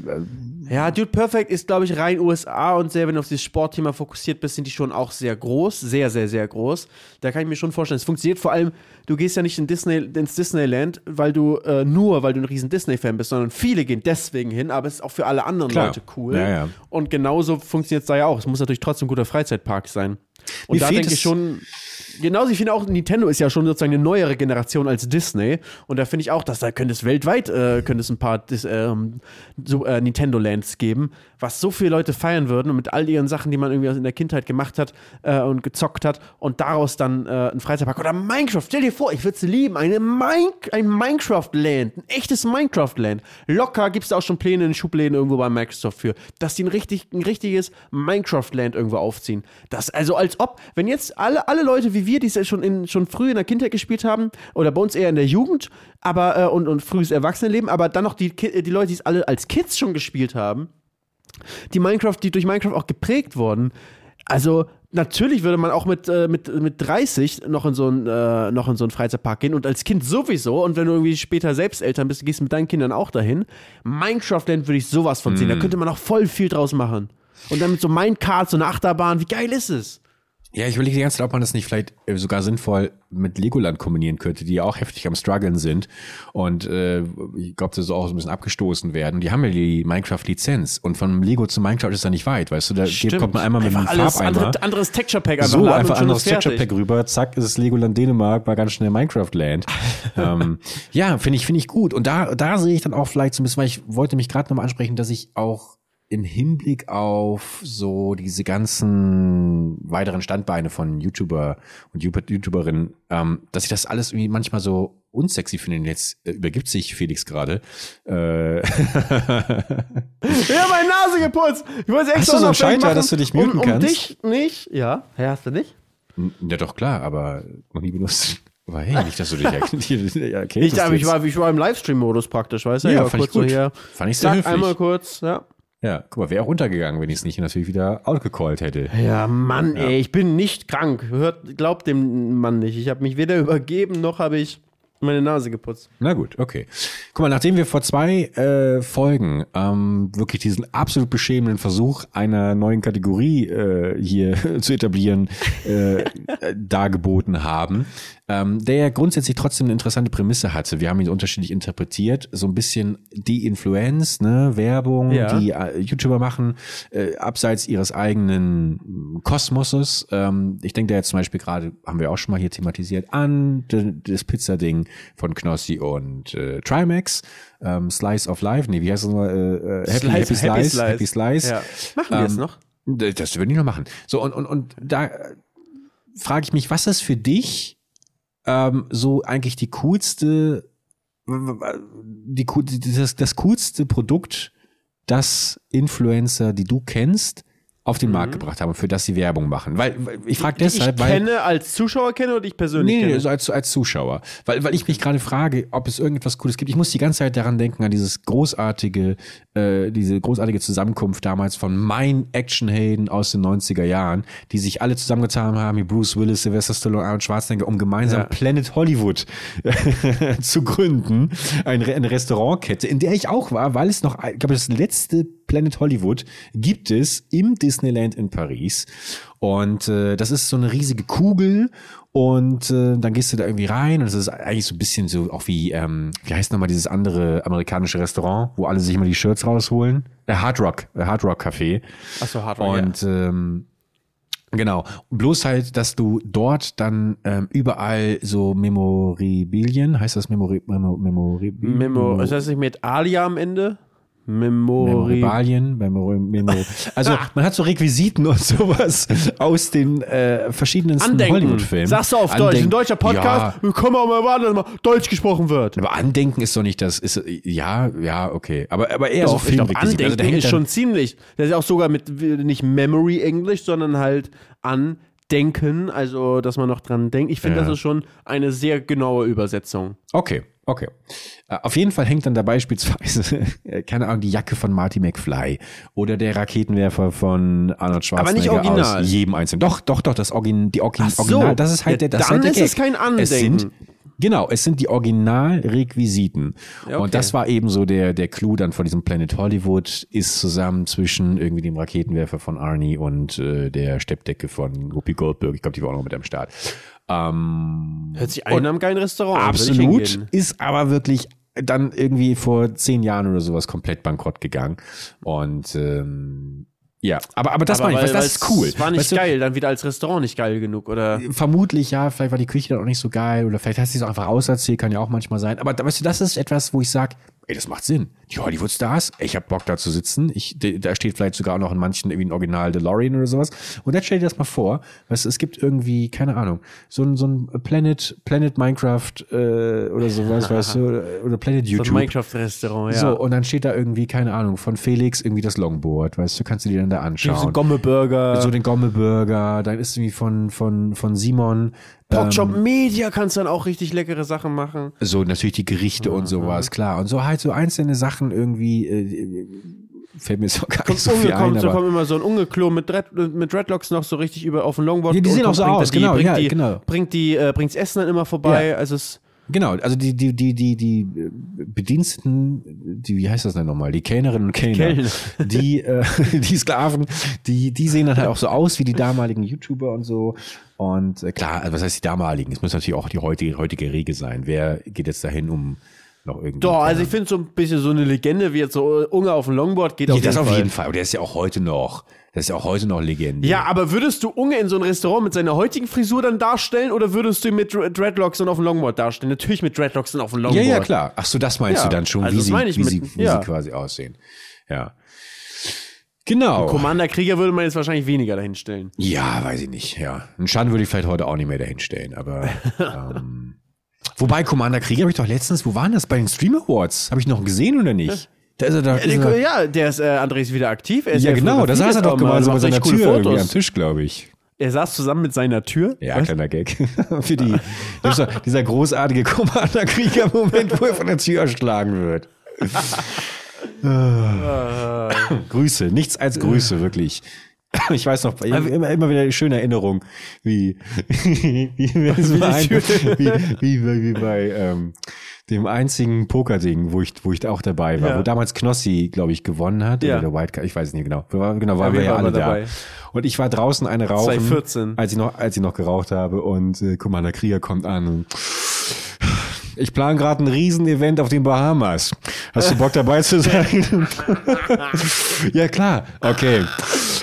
Ja, Dude Perfect ist, glaube ich, rein USA und sehr, wenn du auf dieses Sportthema fokussiert bist, sind die schon auch sehr groß. Sehr, sehr, sehr groß. Da kann ich mir schon vorstellen, es funktioniert vor allem, du gehst ja nicht in Disney, ins Disneyland, weil du äh, nur, weil du ein riesen Disney-Fan bist, sondern viele gehen deswegen hin, aber es ist auch für alle anderen Klar. Leute cool. Ja, ja. Und genauso funktioniert es da ja auch. Es muss natürlich trotzdem ein guter Freizeitpark sein. Und Mir da denke ich schon, genauso, ich finde auch, Nintendo ist ja schon sozusagen eine neuere Generation als Disney. Und da finde ich auch, dass da könnte es weltweit, äh, könnte es ein paar Dis, ähm, so, äh, Nintendo-Lands geben, was so viele Leute feiern würden und mit all ihren Sachen, die man irgendwie in der Kindheit gemacht hat äh, und gezockt hat und daraus dann äh, ein Freizeitpark oder Minecraft. Stell dir vor, ich würde es lieben, eine Min ein Minecraft-Land, ein echtes Minecraft-Land. Locker gibt es auch schon Pläne in den Schubläden irgendwo bei Microsoft für, dass die ein, richtig, ein richtiges Minecraft-Land irgendwo aufziehen. Das also als ob, wenn jetzt alle, alle Leute wie wir, die es ja schon, in, schon früh in der Kindheit gespielt haben, oder bei uns eher in der Jugend, aber äh, und, und frühes Erwachsenenleben, aber dann noch die, die Leute, die es alle als Kids schon gespielt haben, die Minecraft, die durch Minecraft auch geprägt wurden. Also natürlich würde man auch mit, äh, mit, mit 30 noch in, so einen, äh, noch in so einen Freizeitpark gehen und als Kind sowieso und wenn du irgendwie später selbst Eltern bist, gehst du mit deinen Kindern auch dahin. Minecraft-Land würde ich sowas von sehen. Da könnte man auch voll viel draus machen. Und dann mit so Minecart, so eine Achterbahn, wie geil ist es? Ja, ich überlege die ganze Zeit, ob man das nicht vielleicht äh, sogar sinnvoll mit Legoland kombinieren könnte, die ja auch heftig am struggeln sind und äh, ich glaube, das so auch so ein bisschen abgestoßen werden. Die haben ja die Minecraft-Lizenz und von Lego zu Minecraft ist da nicht weit, weißt du, da geht, kommt man einmal mit einem Einfach alles, Farbeimer. andere, anderes Texture-Pack einfach so einfach anderes ist fertig. Texture Pack rüber, zack, ist es Legoland Dänemark, war ganz schnell Minecraft Land. ähm, ja, finde ich, finde ich gut. Und da, da sehe ich dann auch vielleicht so ein bisschen, weil ich wollte mich gerade nochmal ansprechen, dass ich auch im Hinblick auf so diese ganzen weiteren Standbeine von YouTuber und YouTuber- YouTuberinnen, ähm, dass ich das alles irgendwie manchmal so unsexy finde. Jetzt äh, übergibt sich Felix gerade. Äh, Ich habe meine Nase geputzt. Ich wollte es extra Hast du so einen Schalter, machen, dass du dich muten um, um kannst? dich nicht. Ja, ja, hast du nicht? ja, doch klar, aber noch nie benutzt. Aber hey, nicht, dass du dich erkennst. Ich, ich, war, ich war im Livestream-Modus praktisch, weißt du? Ja, war fand ich kurz gut. So hier. Fand ich sehr Zack, höflich. einmal kurz, ja. Ja, guck mal, wäre auch runtergegangen, wenn ich es nicht natürlich wieder outgecallt hätte. Ja, Mann, ey, ich bin nicht krank. Hört, glaubt dem Mann nicht. Ich habe mich weder übergeben, noch habe ich meine Nase geputzt. Na gut, okay. Guck mal, nachdem wir vor zwei äh, Folgen ähm, wirklich diesen absolut beschämenden Versuch einer neuen Kategorie äh, hier zu etablieren äh, dargeboten haben, ähm, der ja grundsätzlich trotzdem eine interessante Prämisse hatte. Wir haben ihn unterschiedlich interpretiert, so ein bisschen die Influenz, ne, Werbung, Ja. die äh, YouTuber machen, äh, abseits ihres eigenen Kosmoses. Ähm, ich denke da jetzt zum Beispiel gerade, haben wir auch schon mal hier thematisiert, an das Pizzading von Knossi und äh, Trimax. Ähm, Slice of Life, nee, wie heißt das nochmal? Äh, äh, Happy, Slice- Happy, Slice, Happy Slice. Happy Slice. Ja. Machen wir es Ähm, noch? Das würden die noch machen. So, und, und, und da äh, frage ich mich, was ist für dich ähm, so eigentlich die coolste, die, das, das coolste Produkt, das Influencer, die du kennst, auf den Markt gebracht haben, für das sie Werbung machen? Weil, weil ich frage deshalb, ich weil kenne als Zuschauer kenne oder ich persönlich Nee, nee, kenne? so als, als Zuschauer. Weil, weil ich mich gerade frage, ob es irgendetwas Cooles gibt. Ich muss die ganze Zeit daran denken, an dieses großartige, äh, diese großartige Zusammenkunft damals von mein Actionhelden aus den 90er Jahren, die sich alle zusammengetan haben, wie Bruce Willis, Sylvester Stallone, Arnold Schwarzenegger, um gemeinsam Ja. Planet Hollywood zu gründen. Eine, eine Restaurantkette, in der ich auch war, weil es noch, ich glaube, das letzte Planet Hollywood gibt es im Disneyland in Paris. Und äh, das ist so eine riesige Kugel und äh, dann gehst du da irgendwie rein und es ist eigentlich so ein bisschen so auch wie, ähm, wie heißt nochmal dieses andere amerikanische Restaurant, wo alle sich immer die Shirts rausholen? Der Hard Rock, der Hard Rock Café. Achso, Hard Rock, Und ähm, genau, bloß halt, dass du dort dann ähm, überall so Memoribilien, heißt das Memori, Memo, Memoribilien? Memo, ist das nicht mit Alia am Ende? Memori. Memorialien, Memori, Memo. Also man hat so Requisiten und sowas aus den äh, verschiedensten. Hollywood-Filmen. Sagst du auf Deutsch. Andenken- Ein deutscher Podcast. Ja, Wir können auch mal warten, dass mal Deutsch gesprochen wird. aber Andenken ist doch nicht das, ist, ja, ja, okay. Aber, aber eher so Doch, ich glaube, Filmrequisiten. Andenken Also ist schon ziemlich. Das ist auch sogar mit nicht Memory English, sondern halt Andenken, also dass man noch dran denkt. Ich finde, Ja. das ist schon eine sehr genaue Übersetzung. Okay, Okay. Äh, Auf jeden Fall hängt dann da beispielsweise, äh, keine Ahnung, die Jacke von Marty McFly oder der Raketenwerfer von Arnold Aber nicht Schwarzenegger original. aus jedem einzelnen. Doch, doch, doch, das Origin, die Origin, so. Original, das ist halt Ja, der, das dann ist, halt der ist Gag. es kein Andenken. Es sind, genau, es sind die Originalrequisiten. Ja, okay. Und das war eben so der, der Clou dann von diesem Planet Hollywood, ist zusammen zwischen irgendwie dem Raketenwerfer von Arnie und äh, der Steppdecke von Whoopi Goldberg. Ich glaube, die war auch noch mit am Start. Ähm, Hört sich ein am geilen Restaurant an, Absolut. Ist aber wirklich dann irgendwie vor zehn Jahren oder sowas komplett bankrott gegangen. Und ähm, ja, aber, aber das Aber meine ich, weil- das ist cool. War nicht Weißt du, geil, dann wieder als Restaurant nicht geil genug, oder? Vermutlich ja, vielleicht war die Küche dann auch nicht so geil oder vielleicht hast du es auch einfach auserzählt, kann ja auch manchmal sein. Aber weißt du, das ist etwas, wo ich sage, ey, das macht Sinn. Die Hollywood-Stars, ich hab Bock da zu sitzen. Ich, da steht vielleicht sogar auch noch in manchen irgendwie ein Original DeLorean oder sowas. Und dann stell dir das mal vor, weißt du, es gibt irgendwie, keine Ahnung, so ein, so ein Planet, Planet Minecraft äh, oder sowas, weißt du, oder, Planet So ein YouTube. Minecraft-Restaurant, ja. So, und dann steht da irgendwie, keine Ahnung, von Felix irgendwie das Longboard, weißt du, kannst du dir dann da so anschauen. ein Gomme-Burger. So den Gomme-Burger, dann ist irgendwie von, von, von Simon, Porkchop Media kannst du dann auch richtig leckere Sachen machen. so natürlich die Gerichte und sowas, klar. Und so halt so einzelne Sachen irgendwie, äh, fällt mir so gar nicht so viel ein, Kommt, so kommt immer so ein Ungeklo mit, Dread, mit Dreadlocks noch so richtig über auf dem Longboard. Ja, die sehen auch so aus, die, genau, bringt ja, die, genau. Bringt die, äh, bringt's Essen dann immer vorbei. Ja. Also es, Genau, also die, die, die, die, die äh, Bediensteten, die, wie heißt das denn nochmal? Die Kellnerinnen und Kellner, Kellner. die, äh, die Sklaven, die, die sehen dann halt auch so aus wie die damaligen YouTuber und so. Und äh, klar, also was heißt die damaligen? Es muss natürlich auch die heutige, heutige Regel sein. Wer geht jetzt dahin, um noch irgendwie. doch, also ich finde so ein bisschen so eine Legende wie jetzt so Unge auf dem Longboard geht ja, auf das jeden auf Fall. jeden Fall. Aber der ist ja auch heute noch, das ist ja auch heute noch Legende. Ja, aber würdest du Unge in so ein Restaurant mit seiner heutigen Frisur dann darstellen oder würdest du ihn mit Dre- Dreadlocks und auf dem Longboard darstellen? Natürlich mit Dreadlocks und auf dem Ja, Longboard. ja, klar. Ach so, das meinst Ja, du dann schon, also wie, das sie, wie, mit- sie, wie ja. sie quasi aussehen. Ja. Genau. Commander Krieger würde man jetzt wahrscheinlich weniger dahinstellen. Ja, weiß ich nicht, ja. Einen Schaden würde ich vielleicht heute auch nicht mehr dahinstellen, aber. ähm, wobei Commander Krieger habe ich doch letztens, wo waren das? Bei den Stream Awards? Habe ich noch gesehen oder nicht? Da ist er da. Ja, der, er, ja, der ist, äh, André ist wieder aktiv. Ist ja, genau, da saß er doch gemeinsam mit seiner Tür coole irgendwie am Fotos. Tisch, glaube ich. Er saß zusammen mit seiner Tür. Ja, Was? kleiner Gag. Für die, doch dieser großartige Commander Krieger-Moment, wo er von der Tür erschlagen wird. Grüße, nichts als Grüße, wirklich. Ich weiß noch, immer, immer wieder eine schöne Erinnerung, wie, wie, wie, ein, wie, wie, wie, wie bei ähm, dem einzigen Pokerding, wo ich, wo ich auch dabei war, Ja. wo damals Knossi, glaube ich, gewonnen hat, Ja. oder der White ich weiß es nicht genau. Wir waren, genau, waren wir wir ja alle mal da. dabei. Und ich war draußen eine rauchen, 2014. als ich noch, als ich noch geraucht habe und äh, Commander Krieger kommt an und ich plane gerade ein Riesenevent auf den Bahamas. Hast du Bock dabei zu sein? ja, klar. Okay.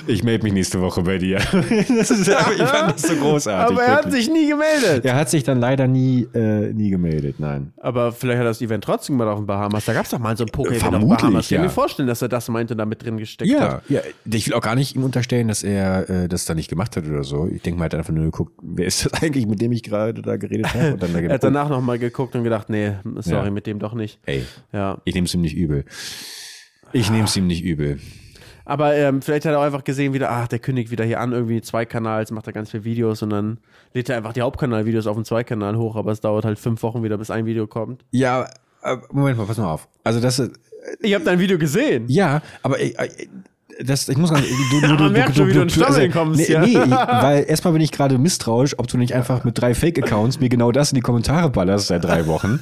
Ich melde mich nächste Woche bei dir. das ist, aber ich fand das so großartig. Aber er hat wirklich. sich nie gemeldet. er hat sich dann leider nie, äh, nie gemeldet, nein. Aber vielleicht hat er das Event trotzdem gemacht auf den Bahamas. Da gab es doch mal so ein Poker-Event auf den Bahamas. Ich kann ja. mir vorstellen, dass er das meinte und da mit drin gesteckt hat. Ja, ja, ich will auch gar nicht ihm unterstellen, dass er äh, das da nicht gemacht hat oder so. Ich denke mal, er hat einfach nur geguckt, wer ist das eigentlich, mit dem ich gerade da geredet habe? Und dann da Er hat danach nochmal geguckt und gedacht, nee, sorry, Ja. mit dem doch nicht. Ey, Ja. ich nehme es ihm nicht übel. Ich nehme es ihm nicht übel. Aber ähm, vielleicht hat er auch einfach gesehen, wieder, ach, der kündigt wieder hier an, irgendwie zwei Kanals, macht er ganz viele Videos und dann lädt er einfach die Hauptkanal-Videos auf den Zweikanal hoch, aber es dauert halt fünf Wochen wieder, bis ein Video kommt. Ja, äh, Moment mal, pass mal auf. Also das ist, Ich habe dein Video gesehen. Ja, aber äh, äh, das, ich muss sagen, du, du, du, merkt schon, wie du ins Stammeln kommst, nee, ja. nee, ich- weil erstmal bin ich gerade misstrauisch, ob du nicht einfach mit drei Fake-Accounts mir genau das in die Kommentare ballerst seit drei Wochen.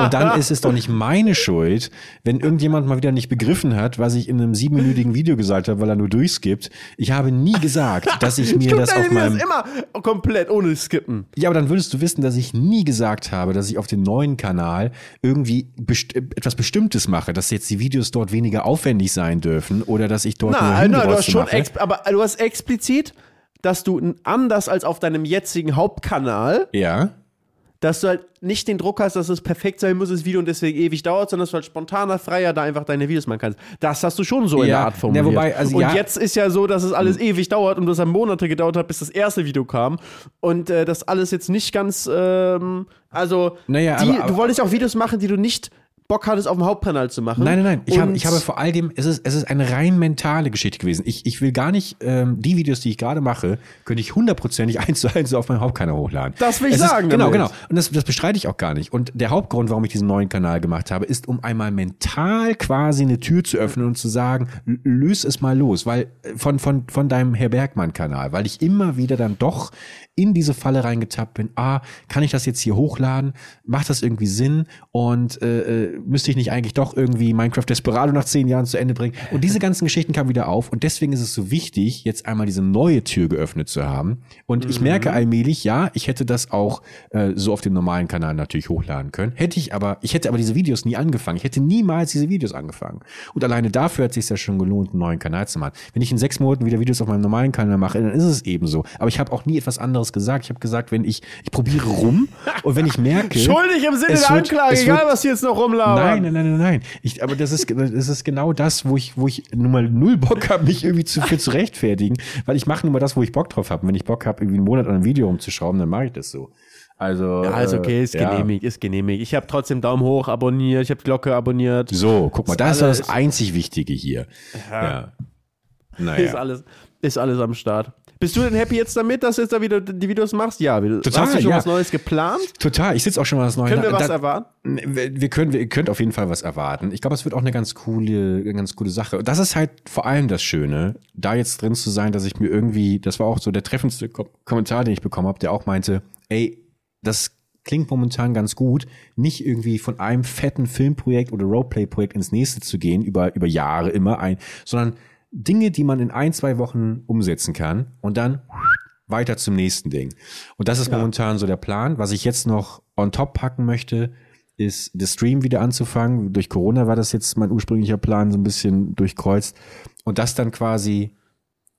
Und dann ist es doch nicht meine Schuld, wenn irgendjemand mal wieder nicht begriffen hat, was ich in einem siebenminütigen Video gesagt habe, weil er nur durchskippt. Ich habe nie gesagt, dass ich mir Guck das auf meinem immer komplett ohne Skippen. ja, aber dann würdest du wissen, dass ich nie gesagt habe, dass ich auf dem neuen Kanal irgendwie best etwas Bestimmtes mache, dass jetzt die Videos dort weniger aufwendig sein dürfen oder dass ich dort nur Nein, nein, du hast schon, aber du hast explizit, dass du anders als auf deinem jetzigen Hauptkanal, Ja. dass du halt nicht den Druck hast, dass es perfekt sein muss, das Video und deswegen ewig dauert, sondern dass du halt spontaner, freier da einfach deine Videos machen kannst. Das hast du schon so in Ja, der Art formuliert. na, wobei, also und ja- jetzt ist ja so, dass es alles ewig dauert und das hat Monate gedauert hat, bis das erste Video kam und äh, das alles jetzt nicht ganz, ähm, also Naja, die, aber- aber- du wolltest ja auch Videos machen, die du nicht Bock hattest, auf dem Hauptkanal zu machen. Nein, nein, nein. Ich, hab, ich habe vor all dem, es ist, es ist eine rein mentale Geschichte gewesen. Ich, ich will gar nicht, ähm, die Videos, die ich gerade mache, könnte ich hundertprozentig eins zu eins auf meinem Hauptkanal hochladen. Das will ich es sagen Ist, genau, genau. Und das, das bestreite ich auch gar nicht. Und der Hauptgrund, warum ich diesen neuen Kanal gemacht habe, ist, um einmal mental quasi eine Tür zu öffnen und zu sagen, löse es mal los, weil äh, von, von, von deinem Herr Bergmann-Kanal, weil ich immer wieder dann doch in diese Falle reingetappt bin, ah, kann ich das jetzt hier hochladen? Macht das irgendwie Sinn? Und äh, äh, müsste ich nicht eigentlich doch irgendwie Minecraft Desperado nach zehn Jahren zu Ende bringen? Und diese ganzen Geschichten kamen wieder auf und deswegen ist es so wichtig, jetzt einmal diese neue Tür geöffnet zu haben. Und ich merke allmählich, ja, ich hätte das auch äh, so auf dem normalen Kanal natürlich hochladen können. Hätte ich aber, ich hätte aber diese Videos nie angefangen. Ich hätte niemals diese Videos angefangen. Und alleine dafür hat es sich ja schon gelohnt, einen neuen Kanal zu machen. Wenn ich in sechs Monaten wieder Videos auf meinem normalen Kanal mache, dann ist es eben so. Aber ich habe auch nie etwas anderes gesagt. Ich habe gesagt, wenn ich, ich probiere rum und wenn ich merke. Schuldig im Sinne der Anklage, egal was die jetzt noch Nein, nein, nein, nein, nein. Ich, aber das ist, das ist genau das, wo ich, wo ich nun mal null Bock habe, mich irgendwie zu, für zu rechtfertigen, weil ich mache nur mal das, wo ich Bock drauf habe. Wenn ich Bock habe, irgendwie einen Monat an einem Video rumzuschrauben, dann mache ich das so. Also, Ja, ist okay, ist äh, ja. genehmigt, ist genehmigt. Ich habe trotzdem Daumen hoch abonniert, ich habe Glocke abonniert. So, guck mal, Ist das ist alles- das einzig Wichtige hier. Ja. Ist Naja. alles, ist alles am Start. Bist du denn happy jetzt damit, dass du jetzt da wieder die Videos machst? Ja, Total, hast du schon ja. was Neues geplant? Total, ich sitze auch schon mal was Neues. Können wir was Da- erwarten? Wir können, wir könnt auf jeden Fall was erwarten. Ich glaube, es wird auch eine ganz coole, eine ganz coole Sache. Und das ist halt vor allem das Schöne, da jetzt drin zu sein, dass ich mir irgendwie, das war auch so der treffendste Ko Kommentar, den ich bekommen habe, der auch meinte, ey, das klingt momentan ganz gut, nicht irgendwie von einem fetten Filmprojekt oder Roleplay-Projekt ins nächste zu gehen, über, über Jahre immer ein, sondern Dinge, die man in ein, zwei Wochen umsetzen kann und dann weiter zum nächsten Ding. Und das ist momentan so der Plan. Was ich jetzt noch on top packen möchte, ist das Stream wieder anzufangen. Durch Corona war das jetzt mein ursprünglicher Plan so ein bisschen durchkreuzt. Und das dann quasi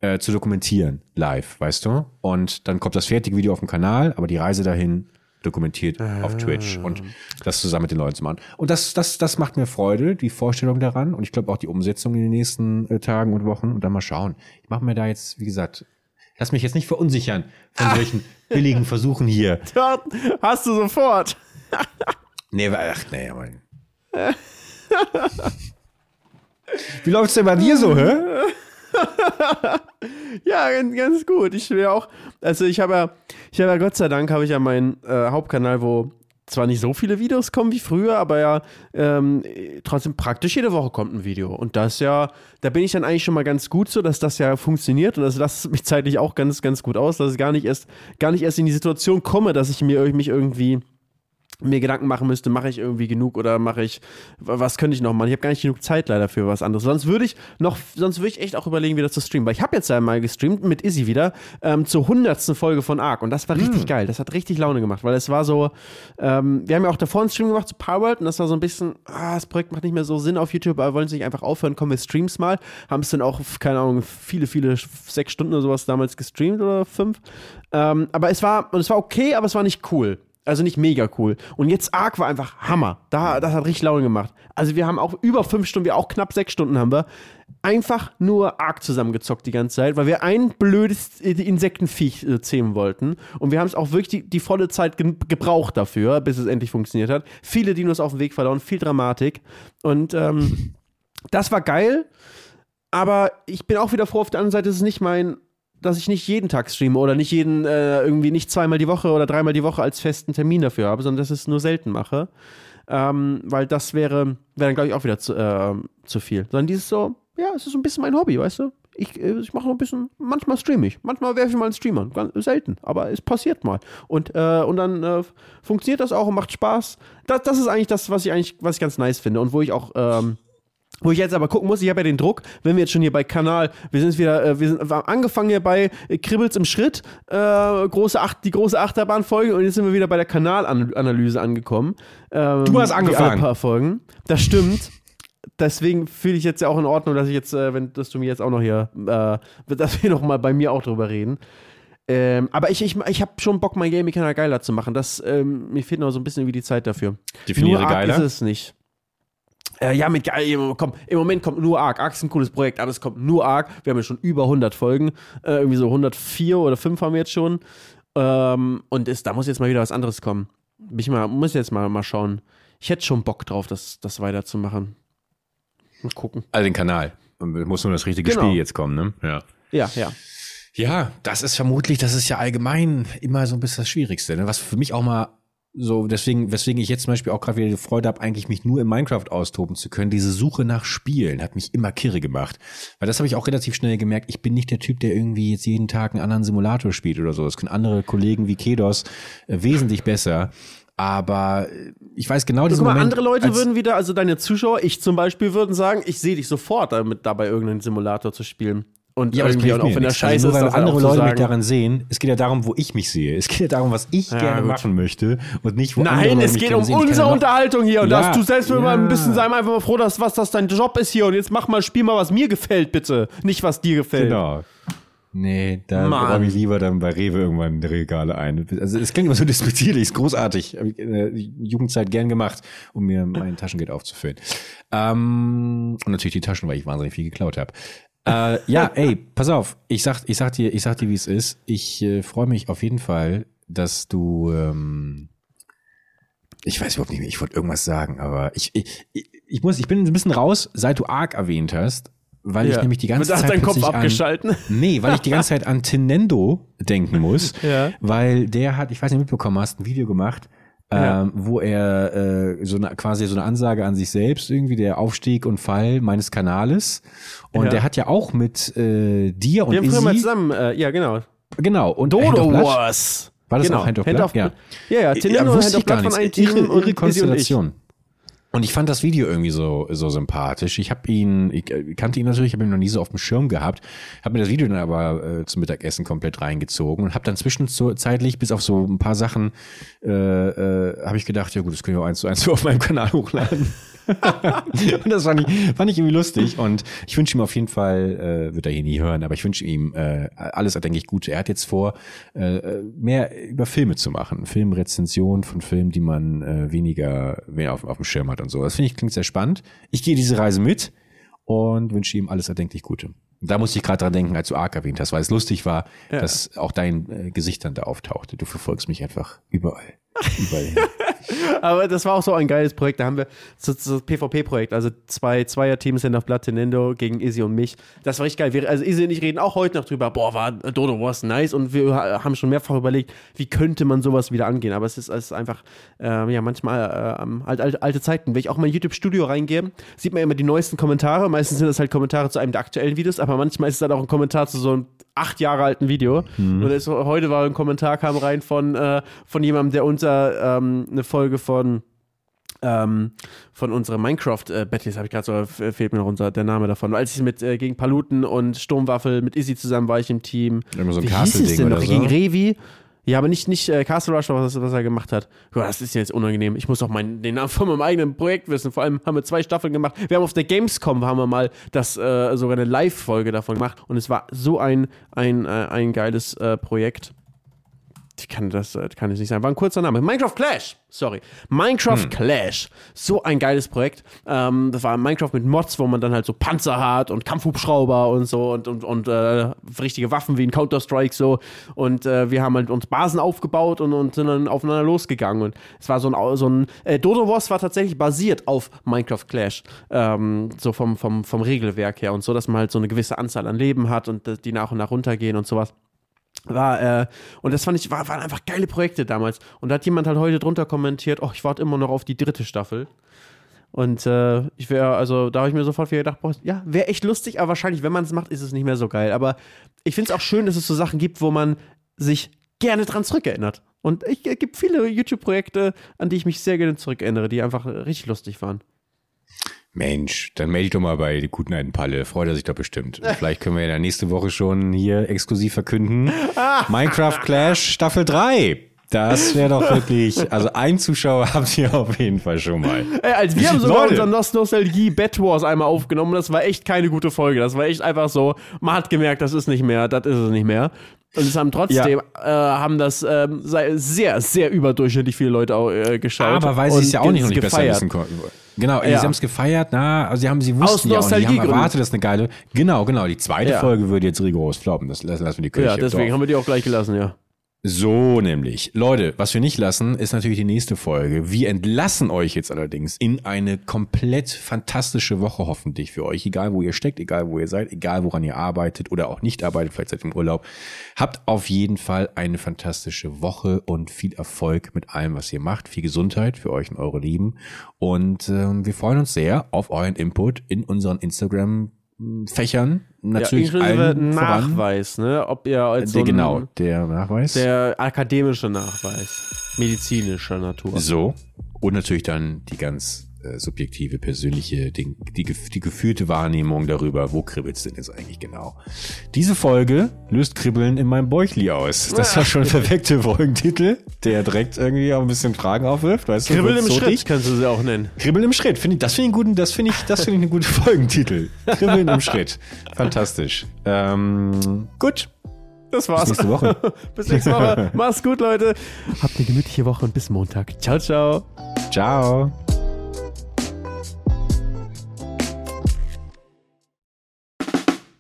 äh, zu dokumentieren, live, weißt du? Und dann kommt das fertige Video auf dem Kanal, aber die Reise dahin dokumentiert auf Twitch und das zusammen mit den Leuten zu machen. Und das, das, das macht mir Freude, die Vorstellung daran und ich glaube auch die Umsetzung in den nächsten äh, Tagen und Wochen und dann mal schauen. Ich mache mir da jetzt, wie gesagt, lass mich jetzt nicht verunsichern von solchen billigen Versuchen hier. Dort hast du sofort. Nee, ach nee, aber. Wie läuft's denn bei dir so, hä? Ja, ganz, gut. Ich will auch, also ich habe ja, ich habe ja Gott sei Dank habe ich ja meinen äh, Hauptkanal, wo zwar nicht so viele Videos kommen wie früher, aber ja ähm, trotzdem praktisch jede Woche kommt ein Video. Und das ja, da bin ich dann eigentlich schon mal ganz gut so, dass das ja funktioniert und das lasst mich zeitlich auch ganz, ganz gut aus, dass ich gar nicht erst, gar nicht erst in die Situation komme, dass ich mir mich irgendwie mir Gedanken machen müsste, mache ich irgendwie genug oder mache ich, was könnte ich noch machen? Ich habe gar nicht genug Zeit leider für was anderes. Sonst würde ich noch, sonst würde ich echt auch überlegen, wieder zu streamen. Weil ich habe jetzt einmal gestreamt mit Izzy wieder ähm, zur hundertsten Folge von Ark und das war richtig geil. Das hat richtig Laune gemacht, weil es war so, ähm, wir haben ja auch davor einen Stream gemacht zu Powerworld und das war so ein bisschen, ah, das Projekt macht nicht mehr so Sinn auf YouTube, aber wollen sie nicht einfach aufhören, kommen wir streams mal. Haben es dann auch, keine Ahnung, viele, viele, sechs Stunden oder sowas damals gestreamt oder fünf. Ähm, aber es war, und es war okay, aber es war nicht cool. Also nicht mega cool. Und jetzt Ark war einfach Hammer. Da, das hat richtig Laune gemacht. Also wir haben auch über fünf Stunden, wir auch knapp sechs Stunden haben wir, einfach nur Ark zusammengezockt die ganze Zeit, weil wir ein blödes Insektenviech äh, zähmen wollten. Und wir haben es auch wirklich die, die volle Zeit ge gebraucht dafür, bis es endlich funktioniert hat. Viele Dinos auf dem Weg verloren, viel Dramatik. Und ähm, das war geil. Aber ich bin auch wieder froh, auf der anderen Seite ist es nicht mein, dass ich nicht jeden Tag streame oder nicht jeden, äh, irgendwie nicht zweimal die Woche oder dreimal die Woche als festen Termin dafür habe, sondern dass ich es nur selten mache. Ähm, weil das wäre, wäre dann, glaube ich, auch wieder zu, äh, zu viel. Sondern dieses so, ja, es ist so ein bisschen mein Hobby, weißt du? Ich, äh, ich mache noch ein bisschen, manchmal streame ich, manchmal werfe ich mal einen Streamer, ganz selten, aber es passiert mal. Und, äh, und dann äh, funktioniert das auch und macht Spaß. Das, das ist eigentlich das, was ich eigentlich, was ich ganz nice finde und wo ich auch, ähm, wo ich jetzt aber gucken muss, ich habe ja den Druck, wenn wir jetzt schon hier bei Kanal, wir sind jetzt wieder, äh, wir sind wir haben angefangen hier bei äh, Kribbels im Schritt, äh, große Acht, die große Achterbahnfolge und jetzt sind wir wieder bei der Kanalanalyse angekommen. Ähm, Du hast angefangen. alle paar Folgen. Das stimmt. Deswegen fühle ich jetzt ja auch in Ordnung, dass ich jetzt, äh, wenn, dass du mir jetzt auch noch hier, äh, dass wir noch mal bei mir auch drüber reden. Ähm, aber ich, ich, ich habe schon Bock, mein Gaming-Kanal geiler zu machen. Das, ähm, mir fehlt noch so ein bisschen wie die Zeit dafür. Definiere Nur geiler. ist es nicht. Äh, ja, mit geil, komm, im Moment kommt nur Arc. Arc ist ein cooles Projekt, aber es kommt nur Arc. Wir haben ja schon über 100 Folgen. Äh, irgendwie so 104 oder 5 haben wir jetzt schon. Ähm, und es, da muss jetzt mal wieder was anderes kommen. Ich mal, muss jetzt mal, mal schauen. ich hätte schon Bock drauf, das, das weiterzumachen. Mal gucken. Also den Kanal. Muss nur das richtige Genau. Spiel jetzt kommen, ne? Ja. Ja, ja. Ja, das ist vermutlich, das ist ja allgemein immer so ein bisschen das Schwierigste, ne? was für mich auch mal so, deswegen, weswegen ich jetzt zum Beispiel auch gerade wieder die Freude habe, eigentlich mich nur in Minecraft austoben zu können. Diese Suche nach Spielen hat mich immer kirre gemacht. Weil das habe ich auch relativ schnell gemerkt. Ich bin nicht der Typ, der irgendwie jetzt jeden Tag einen anderen Simulator spielt oder so. Das können andere Kollegen wie Kedos äh, wesentlich besser. Aber äh, ich weiß genau diesen Guck mal, Moment, andere Leute würden wieder, also deine Zuschauer, ich zum Beispiel, würden sagen, ich sehe dich sofort damit dabei, irgendeinen Simulator zu spielen. Und Ja, aber das irgendwie, und auch wenn der nichts. scheiße also nur weil ist, das halt andere Leute mich sagen. daran sehen. Es geht ja darum, wo ich mich sehe. Es geht ja darum, was ich gerne gut. machen möchte und nicht, wo andere Nein, Leute es mich geht um unsere ja Unterhaltung hier und Ja, dass du selbst mal ein ja. bisschen sei einfach mal froh, dass was das dein Job ist hier und jetzt mach mal, spiel mal, was mir gefällt, bitte. Nicht, was dir gefällt. Genau. Nee, da räume ich lieber dann bei Rewe irgendwann die Regale ein. Also es klingt immer so despektierlich, ist großartig. Habe ich in der Jugendzeit gern gemacht, um mir mein Taschengeld aufzufüllen. Ähm, und natürlich die Taschen, weil ich wahnsinnig viel geklaut habe. Äh, ja, ey, pass auf. Ich sag, ich sag dir, ich sag dir, wie es ist. Ich äh, freue mich auf jeden Fall, dass du. Ähm, ich weiß überhaupt nicht mehr. Ich wollte irgendwas sagen, aber ich, ich, ich, ich muss, ich bin ein bisschen raus, seit du Ark erwähnt hast, weil ich Ja. nämlich die ganze Zeit deinen Kopf plötzlich an- abgeschalten. Nee, weil ich die ganze Zeit an Tinendo denken muss, Ja. weil der hat, ich weiß nicht, mitbekommen hast, ein Video gemacht, Ja. ähm, wo er äh, so eine, quasi so eine Ansage an sich selbst irgendwie, der Aufstieg und Fall meines Kanales. Und Ja. der hat ja auch mit äh, dir und Wir haben früher mal Izzy, zusammen, äh, ja, genau. genau, und Hand of Dodo. Wars. War das genau. auch Hand of Blood? ja. Ja. ja, ja, ja, und wusste Hand of ich gar Blood von nicht. einem Irre, Team irre und Izzy und. Konstellation. Und ich fand das Video irgendwie so, so sympathisch. Ich habe ihn, ich äh, kannte ihn natürlich, habe ihn noch nie so auf dem Schirm gehabt, habe mir das Video dann aber äh, zum Mittagessen komplett reingezogen und habe dann zwischenzeitlich bis auf so ein paar Sachen äh, äh, habe ich gedacht, ja gut, das können wir auch eins zu eins auf meinem Kanal hochladen. Und das fand ich, fand ich irgendwie lustig und ich wünsche ihm auf jeden Fall, äh, wird er hier nie hören, aber ich wünsche ihm äh, alles erdenklich Gute. Er hat jetzt vor, äh, mehr über Filme zu machen, Filmrezension von Filmen, die man äh, weniger, weniger auf, auf dem Schirm hat und so. Das finde ich klingt sehr spannend. Ich gehe diese Reise mit und wünsche ihm alles erdenklich Gute. Da musste ich gerade dran denken, als du Ark erwähnt hast, weil es lustig war, dass auch dein äh, Gesicht dann da auftauchte. Du verfolgst mich einfach überall. Überall hin. Aber das war auch so ein geiles Projekt. Da haben wir so, so PvP-Projekt, also zwei Zweier-Teams sind auf Blood Nintendo gegen Izzy und mich. Das war richtig geil. Wir, also Izzy und ich reden auch heute noch drüber. Boah, war Dodo Wars nice. Und wir ha- haben schon mehrfach überlegt, wie könnte man sowas wieder angehen. Aber es ist, es ist einfach, äh, ja, manchmal äh, halt, alte, alte Zeiten. Wenn ich auch in mein YouTube-Studio reingehe, sieht man immer die neuesten Kommentare. Meistens sind das halt Kommentare zu einem der aktuellen Videos, aber manchmal ist es dann auch ein Kommentar zu so einem acht Jahre alten Video. Und es, heute war ein Kommentar, kam rein von, äh, von jemandem, der unter ähm, eine Folge von ähm, von unserem Minecraft-Battles, habe ich gerade so, fehlt mir noch unser, der Name davon. Als ich mit äh, gegen Paluten und Sturmwaffel mit Izzy zusammen war ich im Team. Immer so ein Wie hieß es denn noch? so? Gegen Revi. Ja, aber nicht, nicht äh, Castle Rush, was, was er gemacht hat. Ja, das ist jetzt unangenehm. Ich muss auch meinen, den Namen von meinem eigenen Projekt wissen. Vor allem haben wir zwei Staffeln gemacht. Wir haben auf der Gamescom haben wir mal das äh, sogar eine Live-Folge davon gemacht. Und es war so ein, ein, äh, ein geiles äh, Projekt. Ich kann das äh, kann ich nicht sagen. War ein kurzer Name. Minecraft Clash. Sorry. Minecraft Hm. Clash. So ein geiles Projekt. Ähm, das war Minecraft mit Mods, wo man dann halt so Panzer hat und Kampfhubschrauber und so und, und, und äh, richtige Waffen wie in Counter-Strike so. Und äh, wir haben halt uns Basen aufgebaut und, und sind dann aufeinander losgegangen. Und es war so ein, so ein äh, Dodo Wars war tatsächlich basiert auf Minecraft Clash. Ähm, so vom, vom, vom Regelwerk her und so, dass man halt so eine gewisse Anzahl an Leben hat und äh, die nach und nach runtergehen und sowas war, äh, und das fand ich, war, waren einfach geile Projekte damals. Und da hat jemand halt heute drunter kommentiert, oh, ich warte immer noch auf die dritte Staffel. Und äh, ich wäre, also da habe ich mir sofort wieder gedacht, boah, ja, wäre echt lustig, aber wahrscheinlich, wenn man es macht, ist es nicht mehr so geil. Aber ich finde es auch schön, dass es so Sachen gibt, wo man sich gerne dran zurückerinnert. Und es äh, gibt viele YouTube-Projekte, an die ich mich sehr gerne zurückerinnere, die einfach richtig lustig waren. Mensch, dann melde ich doch mal bei die guten alten Palle. Freut er sich doch bestimmt. Und Vielleicht können wir ja nächste Woche schon hier exklusiv verkünden. Minecraft Clash Staffel 3. Das wäre doch wirklich, also ein Zuschauer habt ihr auf jeden Fall schon mal. Ey, als wir haben sogar unseren Nost Nostalgie Bad Wars einmal aufgenommen. Das war echt keine gute Folge. Das war echt einfach so. Man hat gemerkt, das ist nicht mehr, das ist es nicht mehr. Und es haben trotzdem äh, haben das sei- sehr, sehr überdurchschnittlich viele Leute auch äh, geschaut. Aber weil sie es ja auch nicht, noch nicht besser wissen konnten. Genau, Ja. sie haben es gefeiert, na, also sie haben, sie wussten Aus ja auch, nicht, die haben erwartet, das ist eine geile, genau, genau, die zweite Ja. Folge würde jetzt rigoros floppen, das lassen lassen wir die Kirche. Ja, deswegen haben wir die auch gleich gelassen, ja. So nämlich. Leute, was wir nicht lassen, ist natürlich die nächste Folge. Wir entlassen euch jetzt allerdings in eine komplett fantastische Woche hoffentlich für euch. Egal wo ihr steckt, egal wo ihr seid, egal woran ihr arbeitet oder auch nicht arbeitet, vielleicht seid ihr im Urlaub. Habt auf jeden Fall eine fantastische Woche und viel Erfolg mit allem, was ihr macht. Viel Gesundheit für euch und eure Lieben. Und ähm, wir freuen uns sehr auf euren Input in unseren Instagram Fächern natürlich ja, allen Nachweis, voran. ne? Ob ihr als so genau der Nachweis, der akademische Nachweis, medizinischer Natur. So und natürlich dann die ganz äh, subjektive, persönliche, die, die, die gefühlte Wahrnehmung darüber, wo kribbelt's denn jetzt eigentlich genau. Diese Folge löst Kribbeln in meinem Bäuchli aus. Das war schon ein perfekter Folgentitel, der direkt irgendwie auch ein bisschen Fragen aufwirft. Weißt Kribbeln du, im so Schritt dich? kannst du sie auch nennen. Kribbeln im Schritt, finde ich, das finde ich guten, das finde ich, das finde ich einen guten Folgentitel. Kribbeln im Schritt. Fantastisch. Ähm, gut. Das war's. Bis nächste Woche. bis nächste Woche. Mach's gut, Leute. Habt eine gemütliche Woche und bis Montag. Ciao, ciao. Ciao.